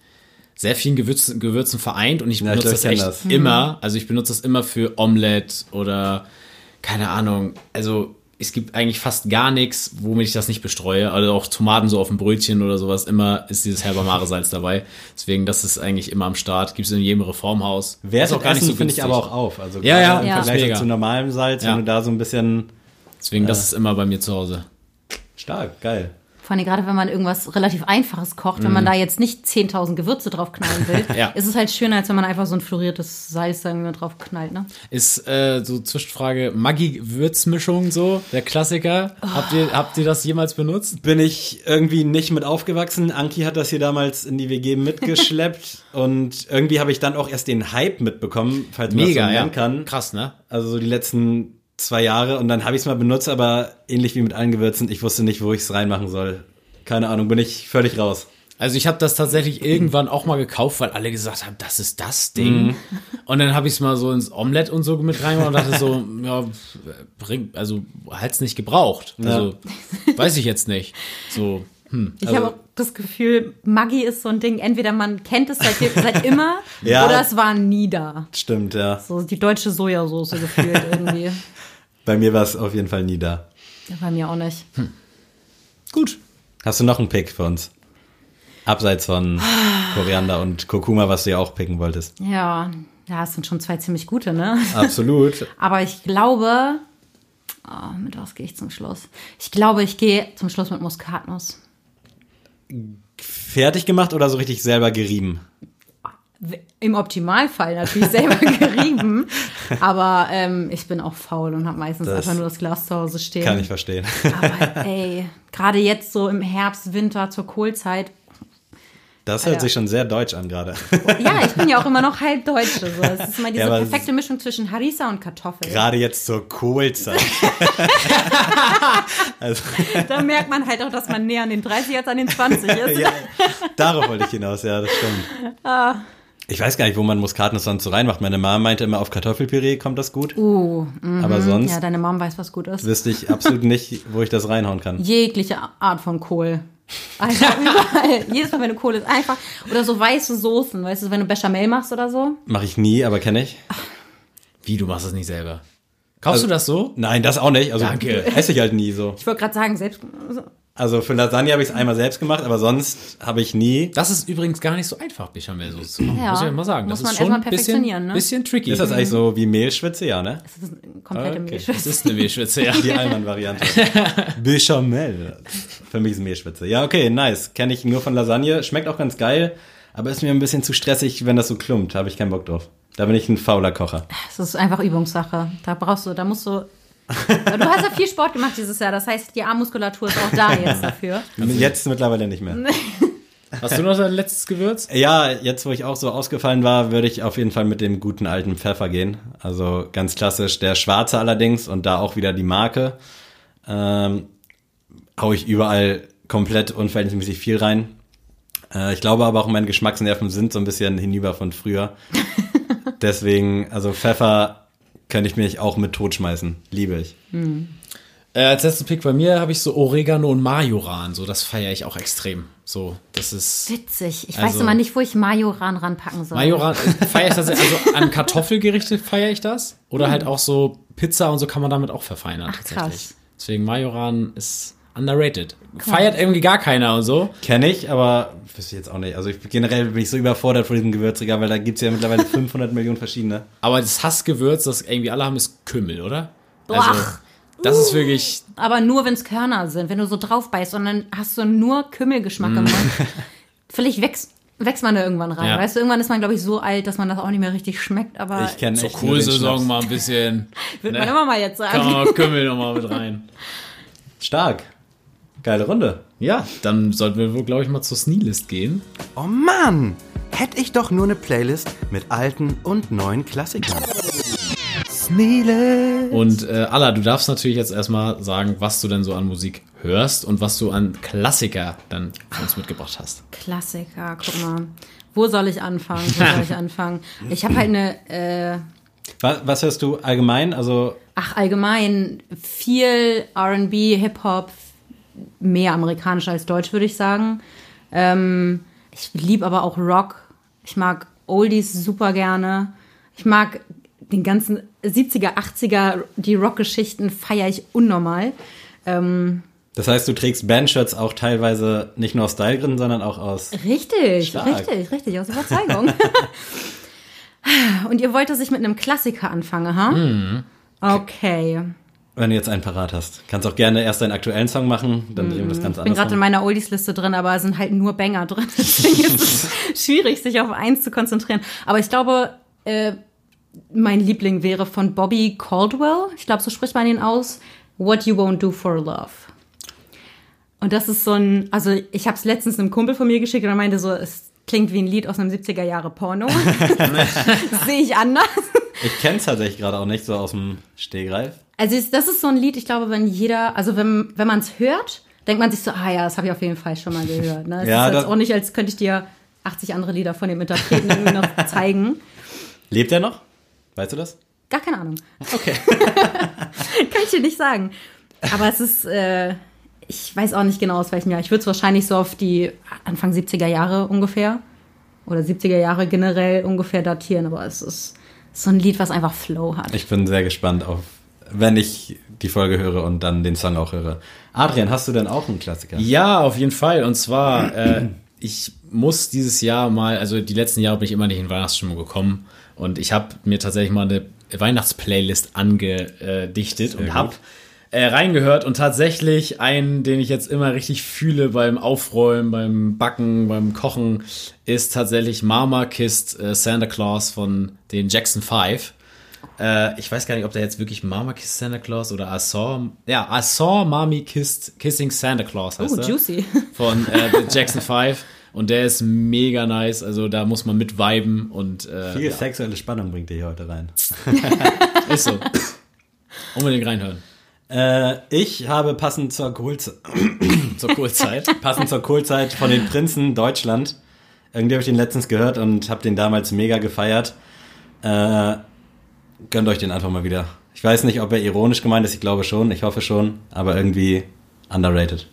sehr vielen Gewürzen, Gewürzen vereint und ich Ja, benutze glaub, ich das echt immer. Also ich benutze das immer für Omelette oder keine Ahnung. Also es gibt eigentlich fast gar nichts, womit ich das nicht bestreue. Also auch Tomaten so auf dem Brötchen oder sowas. Immer ist dieses Herbamare Salz dabei. Deswegen, das ist eigentlich immer am Start. Gibt es in jedem Reformhaus. Wertet Ist Essen, finde ich aber auch auf. Also Ja, ja, im ja. Vergleich zu normalem Salz, Ja. wenn du da so ein bisschen Deswegen, das ist immer bei mir zu Hause. stark, geil. Vor allem gerade, wenn man irgendwas relativ Einfaches kocht, wenn man da jetzt nicht 10.000 Gewürze drauf knallen will, Ja. ist es halt schöner, als wenn man einfach so ein floriertes Salz sagen wir, drauf knallt, ne? Ist äh, so Zwischenfrage Maggi-Würzmischung so, der Klassiker. Habt, ihr, habt ihr das jemals benutzt? Bin ich irgendwie nicht mit aufgewachsen. Anki hat das hier damals in die WG mitgeschleppt und irgendwie habe ich dann auch erst den Hype mitbekommen, falls man das so nennen kann. Krass, ne? Also so die letzten zwei Jahre und dann habe ich es mal benutzt, aber ähnlich wie mit allen Gewürzen, ich wusste nicht, wo ich es reinmachen soll. Keine Ahnung, bin ich völlig raus. Also ich habe das tatsächlich irgendwann auch mal gekauft, weil alle gesagt haben, das ist das Ding. Und dann habe ich es mal so ins Omelett und so mit reingemacht und dachte so, ja, bringt, also hat's nicht gebraucht. Also weiß ich jetzt nicht. So, hm. Ich Also- habe auch das Gefühl, Maggi ist so ein Ding, entweder man kennt es seit, seit immer Ja. oder es war nie da. Stimmt, ja. So die deutsche Sojasauce gefühlt irgendwie. Bei mir war es auf jeden Fall nie da. Bei mir auch nicht. Gut. Hast du noch einen Pick für uns? Abseits von Koriander und Kurkuma, was du ja auch picken wolltest. Ja, ja, es sind schon zwei ziemlich gute, ne? Absolut. Aber ich glaube, oh, mit was gehe ich zum Schluss? Ich glaube, ich gehe zum Schluss mit Muskatnuss. Fertig gemacht oder so richtig selber gerieben? Im Optimalfall natürlich selber gerieben. Aber ähm, ich bin auch faul und habe meistens Das einfach nur das Glas zu Hause stehen. Kann ich verstehen. Aber ey, gerade jetzt so im Herbst, Winter zur Kohlzeit. Das hört Alter. sich schon sehr deutsch an gerade. Ja, ich bin ja auch immer noch halb Deutsche. So. Es ist immer diese Ja, perfekte Mischung zwischen Harissa und Kartoffel. Gerade jetzt zur Kohlzeit. also, Da merkt man halt auch, dass man näher an den 30 als an den 20 ist. ja, darauf wollte ich hinaus, ja, das stimmt. Ah. Ich weiß gar nicht, wo man Muskatnuss sonst so reinmacht. Meine Mama meinte immer, auf Kartoffelpüree kommt das gut. Uh, mhm. Aber sonst Ja, deine Mom weiß, was gut ist. wüsste ich absolut nicht, wo ich das reinhauen kann. Jegliche Art von Kohl. Einfach überall. Jedes Mal, wenn du Kohl ist, einfach. Oder so weiße Soßen, weißt du, wenn du Bechamel machst oder so. Mache ich nie, aber kenne ich. Wie, du machst das nicht selber? Kaufst Also- du das so? Nein, das auch nicht. Also Danke. esse ich halt nie so. Ich wollte gerade sagen, selbst. Also für Lasagne habe ich es einmal selbst gemacht, aber sonst habe ich nie. Das ist übrigens gar nicht so einfach, Bechamel-Soße zu machen. Ja, muss ich ja mal sagen. muss das man ist schon erstmal ein bisschen, perfektionieren, ne? bisschen tricky. Ist das eigentlich so wie Mehlschwitze? Ja, ne? Das ist eine komplette Okay. Mehlschwitze. Das ist eine Mehlschwitze, ja. Die Allmann-Variante. Bechamel. Für mich ist Mehlschwitze. Ja, okay, nice. Kenne ich nur von Lasagne. Schmeckt auch ganz geil, aber ist mir ein bisschen zu stressig, wenn das so klumpt. Habe ich keinen Bock drauf. Da bin ich ein fauler Kocher. Das ist einfach Übungssache. Da brauchst du, da musst du. Du hast ja viel Sport gemacht dieses Jahr, das heißt, die Armmuskulatur ist auch da jetzt dafür. Jetzt mittlerweile nicht mehr. Hast du noch dein letztes Gewürz? Ja, jetzt wo ich auch so ausgefallen war, würde ich auf jeden Fall mit dem guten alten Pfeffer gehen. Also ganz klassisch der schwarze allerdings und da auch wieder die Marke. Ähm, hau ich überall komplett unverhältnismäßig viel rein. Äh, ich glaube aber auch meine Geschmacksnerven sind so ein bisschen hinüber von früher. Deswegen, also Pfeffer könnte ich mich auch mit totschmeißen. Liebe ich. Äh, als letzten Pick bei mir habe ich so Oregano und Majoran. So, das feiere ich auch extrem. So, das ist. Witzig. Ich Also- weiß immer nicht, wo ich Majoran ranpacken soll. Majoran feiere ich das. Also an Kartoffelgerichte feiere ich das. Oder halt auch so Pizza und so kann man damit auch verfeinern. Ach, tatsächlich. krass. Deswegen Majoran ist underrated. Feiert irgendwie gar keiner und so. Kenne ich, aber wüsste ich jetzt auch nicht. Also ich, generell bin ich so überfordert von diesem Gewürzregal, weil da gibt's ja mittlerweile 500 Millionen verschiedene. Aber das Hassgewürz, das irgendwie alle haben, ist Kümmel, oder? Boah. Also, das ist wirklich, Aber nur, wenn es Körner sind, wenn du so drauf beißt und dann hast du nur Kümmelgeschmack im Mund. Vielleicht wächst, wächst man da irgendwann rein. Ja. Weißt du, irgendwann ist man, glaube ich, so alt, dass man das auch nicht mehr richtig schmeckt. Aber Ich kenne zur Kohlsaison mal ein bisschen. wird ne? man immer mal jetzt Kann sagen. man noch Kümmel nochmal mit rein. Stark. Geile Runde. Ja, dann sollten wir wohl, glaube ich, mal zur Sneelist gehen. Oh Mann! Hätte ich doch nur eine Playlist mit alten und neuen Klassikern. Sneelist. Und äh, Alla, du darfst natürlich jetzt erstmal sagen, was du denn so an Musik hörst und was du an Klassiker dann für uns mitgebracht hast. Klassiker, guck mal. Wo soll ich anfangen? Wo soll ich anfangen? Ich habe halt eine, äh, Was, was hörst du allgemein? Also ach, allgemein viel RB, Hip-Hop, mehr amerikanisch als deutsch, würde ich sagen. Ähm, ich liebe aber auch Rock. Ich mag Oldies super gerne. Ich mag den ganzen 70er, 80er, die Rockgeschichten feiere ich unnormal. Ähm, Das heißt, du trägst Bandshirts auch teilweise nicht nur aus Stylegründen, sondern auch aus. Richtig, Stark. richtig, richtig, aus Überzeugung. Und ihr wollt, dass ich mit einem Klassiker anfange, ha? Mhm. Okay. Wenn du jetzt einen parat hast. Kannst auch gerne erst deinen aktuellen Song machen, dann drehen wir das ganz Ich bin gerade in meiner Oldies-Liste drin, aber es sind halt nur Banger drin. Deswegen ist es schwierig, sich auf eins zu konzentrieren. Aber ich glaube, äh, mein Liebling wäre von Bobby Caldwell. Ich glaube, so spricht man ihn aus. What You Won't Do for Love. Und das ist so ein, also ich habe es letztens einem Kumpel von mir geschickt und er meinte so, es klingt wie ein Lied aus einem 70er Jahre Porno. das sehe ich anders. Ich kenne es tatsächlich gerade auch nicht so aus dem Stehgreif. Also das ist so ein Lied, ich glaube, wenn jeder, also wenn, wenn man es hört, denkt man sich so, ah ja, das habe ich auf jeden Fall schon mal gehört. Ne? Es Ja, ist jetzt auch nicht, als könnte ich dir 80 andere Lieder von dem Interpreten irgendwie noch zeigen. Lebt er noch? Weißt du das? Gar keine Ahnung. Okay. Kann ich dir nicht sagen. Aber es ist, äh, ich weiß auch nicht genau aus welchem Jahr. Ich würde es wahrscheinlich so auf die Anfang 70er Jahre ungefähr oder 70er Jahre generell ungefähr datieren. Aber es ist so ein Lied, was einfach Flow hat. Ich bin sehr gespannt auf, wenn ich die Folge höre und dann den Song auch höre. Adrian, hast du denn auch einen Klassiker? Ja, auf jeden Fall. Und zwar, äh, ich muss dieses Jahr mal, also die letzten Jahre bin ich immer nicht in Weihnachtsstimmung gekommen. Und ich habe mir tatsächlich mal eine Weihnachtsplaylist angedichtet und habe äh, reingehört und tatsächlich einen, den ich jetzt immer richtig fühle beim Aufräumen, beim Backen, beim Kochen, ist tatsächlich Mama Kissed äh, Santa Claus von den Jackson 5. Äh, ich weiß gar nicht, ob der jetzt wirklich Mama Kissed Santa Claus oder I saw, ja, I saw Mommy Kissed Kissing Santa Claus heißt Oh, er. juicy. Von äh, The Jackson 5. Und der ist mega nice, also da muss man mit viben und äh, Viel ja, sexuelle Spannung bringt ihr hier heute rein. ist so. Unbedingt reinhören. Äh, ich habe passend zur Kohlzeit, Zur Kurzzeit. passend zur Kohlzeit von den Prinzen Deutschland. Irgendwie habe ich den letztens gehört und habe den damals mega gefeiert. Äh, gönnt euch den einfach mal wieder. Ich weiß nicht, ob er ironisch gemeint ist, ich glaube schon, ich hoffe schon, aber irgendwie underrated.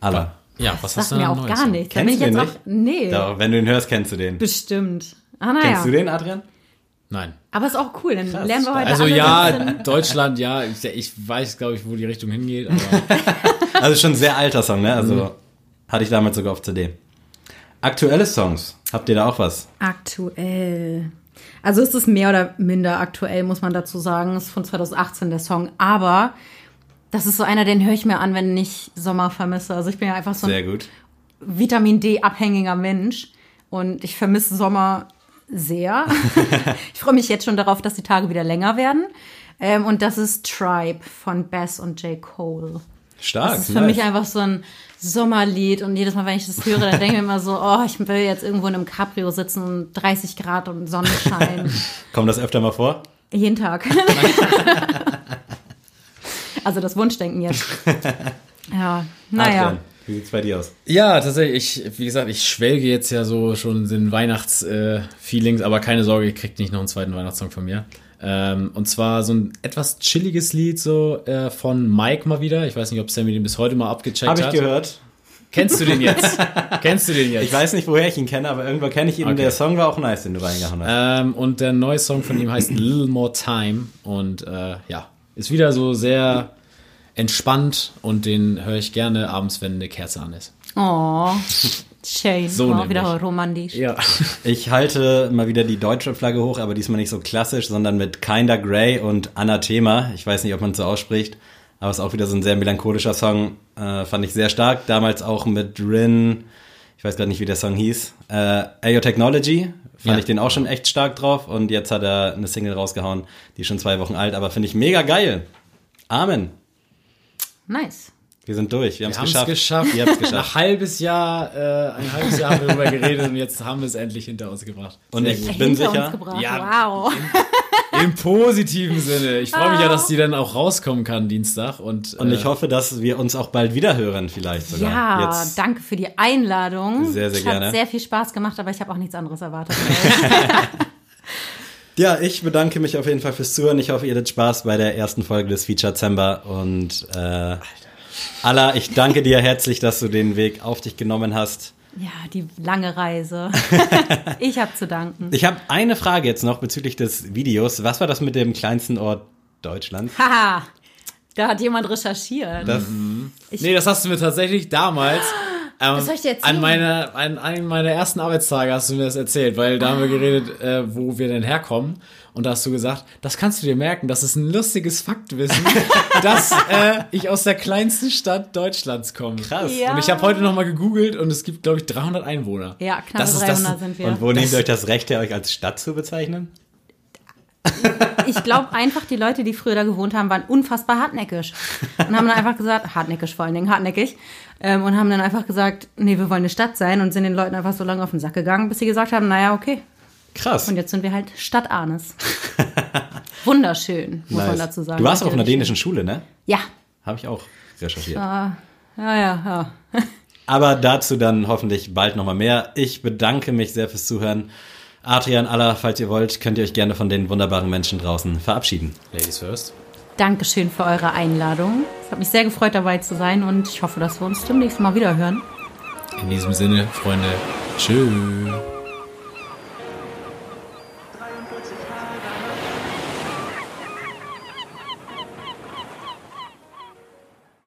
Allah. Ja, was Das hast du mir denn auch Neues? gar nichts. Da bin Kennst ich du jetzt den auch. Nee, Doch, wenn du ihn hörst, kennst du den. bestimmt. Ah, naja. Kennst du den, Adrian? Nein. Aber ist auch cool, dann Krass, lernen wir heute Also ja, bisschen- Deutschland, ja, ich, ich weiß, glaube ich, wo die Richtung hingeht, aber Also schon ein sehr alter Song, ne? Also Mhm. hatte ich damals sogar auf CD. Aktuelle Songs, habt ihr da auch was? Aktuell. Also ist es mehr oder minder aktuell, muss man dazu sagen. Ist von 2018 der Song. Aber das ist so einer, den höre ich mir an, wenn ich Sommer vermisse. Also ich bin ja einfach so ein Sehr gut. Vitamin D-abhängiger Mensch. Und ich vermisse Sommer sehr. ich freue mich jetzt schon darauf, dass die Tage wieder länger werden. Ähm, und das ist Tribe von Bass und J. Cole. Stark. Das ist für mich einfach so ein Sommerlied und jedes Mal, wenn ich das höre, dann denke ich mir immer so, oh, ich will jetzt irgendwo in einem Cabrio sitzen und 30 Grad und Sonnenschein. Kommt das öfter mal vor? Jeden Tag. also das Wunschdenken jetzt. Ja, naja. Adrian, wie sieht's bei dir aus? Ja, tatsächlich, ich, wie gesagt, ich schwelge jetzt ja so schon den Weihnachts-Feelings, aber keine Sorge, ihr kriegt nicht noch einen zweiten Weihnachtssong von mir. Ähm, und zwar so ein etwas chilliges Lied so äh, von Mike mal wieder. Ich weiß nicht, ob Sammy den bis heute mal abgecheckt Habe ich hat. gehört. Kennst du den jetzt? Kennst du den jetzt? Ich weiß nicht, woher ich ihn kenne, aber irgendwo kenne ich ihn. Okay. Der Song war auch nice, den du reingehauen hast. Ähm, und der neue Song von ihm heißt Little More Time und äh, ja, ist wieder so sehr entspannt und den höre ich gerne abends, wenn eine Kerze an ist. Oh, schön. So nämlich. wieder romantisch. Ja. Ich halte mal wieder die deutsche Flagge hoch, aber diesmal nicht so klassisch, sondern mit Kinda Grey und Anathema. Ich weiß nicht, ob man es so ausspricht, aber es ist auch wieder so ein sehr melancholischer Song. Äh, fand ich sehr stark. Damals auch mit Rin, ich weiß gerade nicht, wie der Song hieß. Äh, Ayo Technology, fand Ja. ich den auch schon echt stark drauf. Und jetzt hat er eine Single rausgehauen, die ist schon zwei Wochen alt, aber finde ich mega geil. Amen. Nice. Wir sind durch. Wir haben es Wir geschafft. geschafft. Ihr habt es Nach geschafft. halbes Jahr, äh, ein halbes Jahr haben wir darüber geredet und jetzt haben wir es endlich hinter uns gebracht. Und Sehr ich gut. bin Hinter sicher. Ja. Wow. Im positiven Sinne. Ich freue mich ja, dass die dann auch rauskommen kann Dienstag. Und, Und äh, ich hoffe, dass wir uns auch bald wieder hören, vielleicht sogar. Ja, Jetzt. danke für die Einladung. Sehr, sehr es gerne. Hat sehr viel Spaß gemacht, aber ich habe auch nichts anderes erwartet. Ja, ich bedanke mich auf jeden Fall fürs Zuhören. Ich hoffe, ihr hattet Spaß bei der ersten Folge des Feature Zember. Und äh, Allah, ich danke dir herzlich, dass du den Weg auf dich genommen hast. ja, die lange Reise. ich habe zu danken. Ich habe eine Frage jetzt noch bezüglich des Videos. Was war das mit dem kleinsten Ort Deutschlands? Haha, da hat jemand recherchiert. Das, Nee, das hast du mir tatsächlich damals. Ähm, Das soll ich dir erzählen? An, meine, an einem meiner ersten Arbeitstage hast du mir das erzählt, weil da haben wir geredet, äh, wo wir denn herkommen. Und da hast du gesagt, das kannst du dir merken, das ist ein lustiges Faktwissen, dass äh, ich aus der kleinsten Stadt Deutschlands komme. Krass. Ja. Und ich habe heute nochmal gegoogelt und es gibt, glaube ich, 300 Einwohner. ja, knapp Das ist 300 das- sind wir. und wo nehmt ihr euch das Recht euch als Stadt zu bezeichnen? Ich glaube einfach, die Leute, die früher da gewohnt haben, waren unfassbar hartnäckig. Und haben dann einfach gesagt, hartnäckig vor allen Dingen, hartnäckig. Ähm, und haben dann einfach gesagt, nee, wir wollen eine Stadt sein und sind den Leuten einfach so lange auf den Sack gegangen, bis sie gesagt haben, naja, okay. Krass. Und jetzt sind wir halt Stadt Arnes. Wunderschön, muss man Nice. dazu sagen. Du warst auch auf einer dänischen Schule, ne? Ja, Habe ich auch recherchiert. ja, ja, ja. Aber dazu dann hoffentlich bald nochmal mehr. Ich bedanke mich sehr fürs Zuhören. Adrian, Allah, falls ihr wollt, könnt ihr euch gerne von den wunderbaren Menschen draußen verabschieden. Ladies first. Dankeschön für eure Einladung. Es hat mich sehr gefreut, dabei zu sein und ich hoffe, dass wir uns demnächst mal wieder hören. In diesem Sinne, Freunde, tschüss.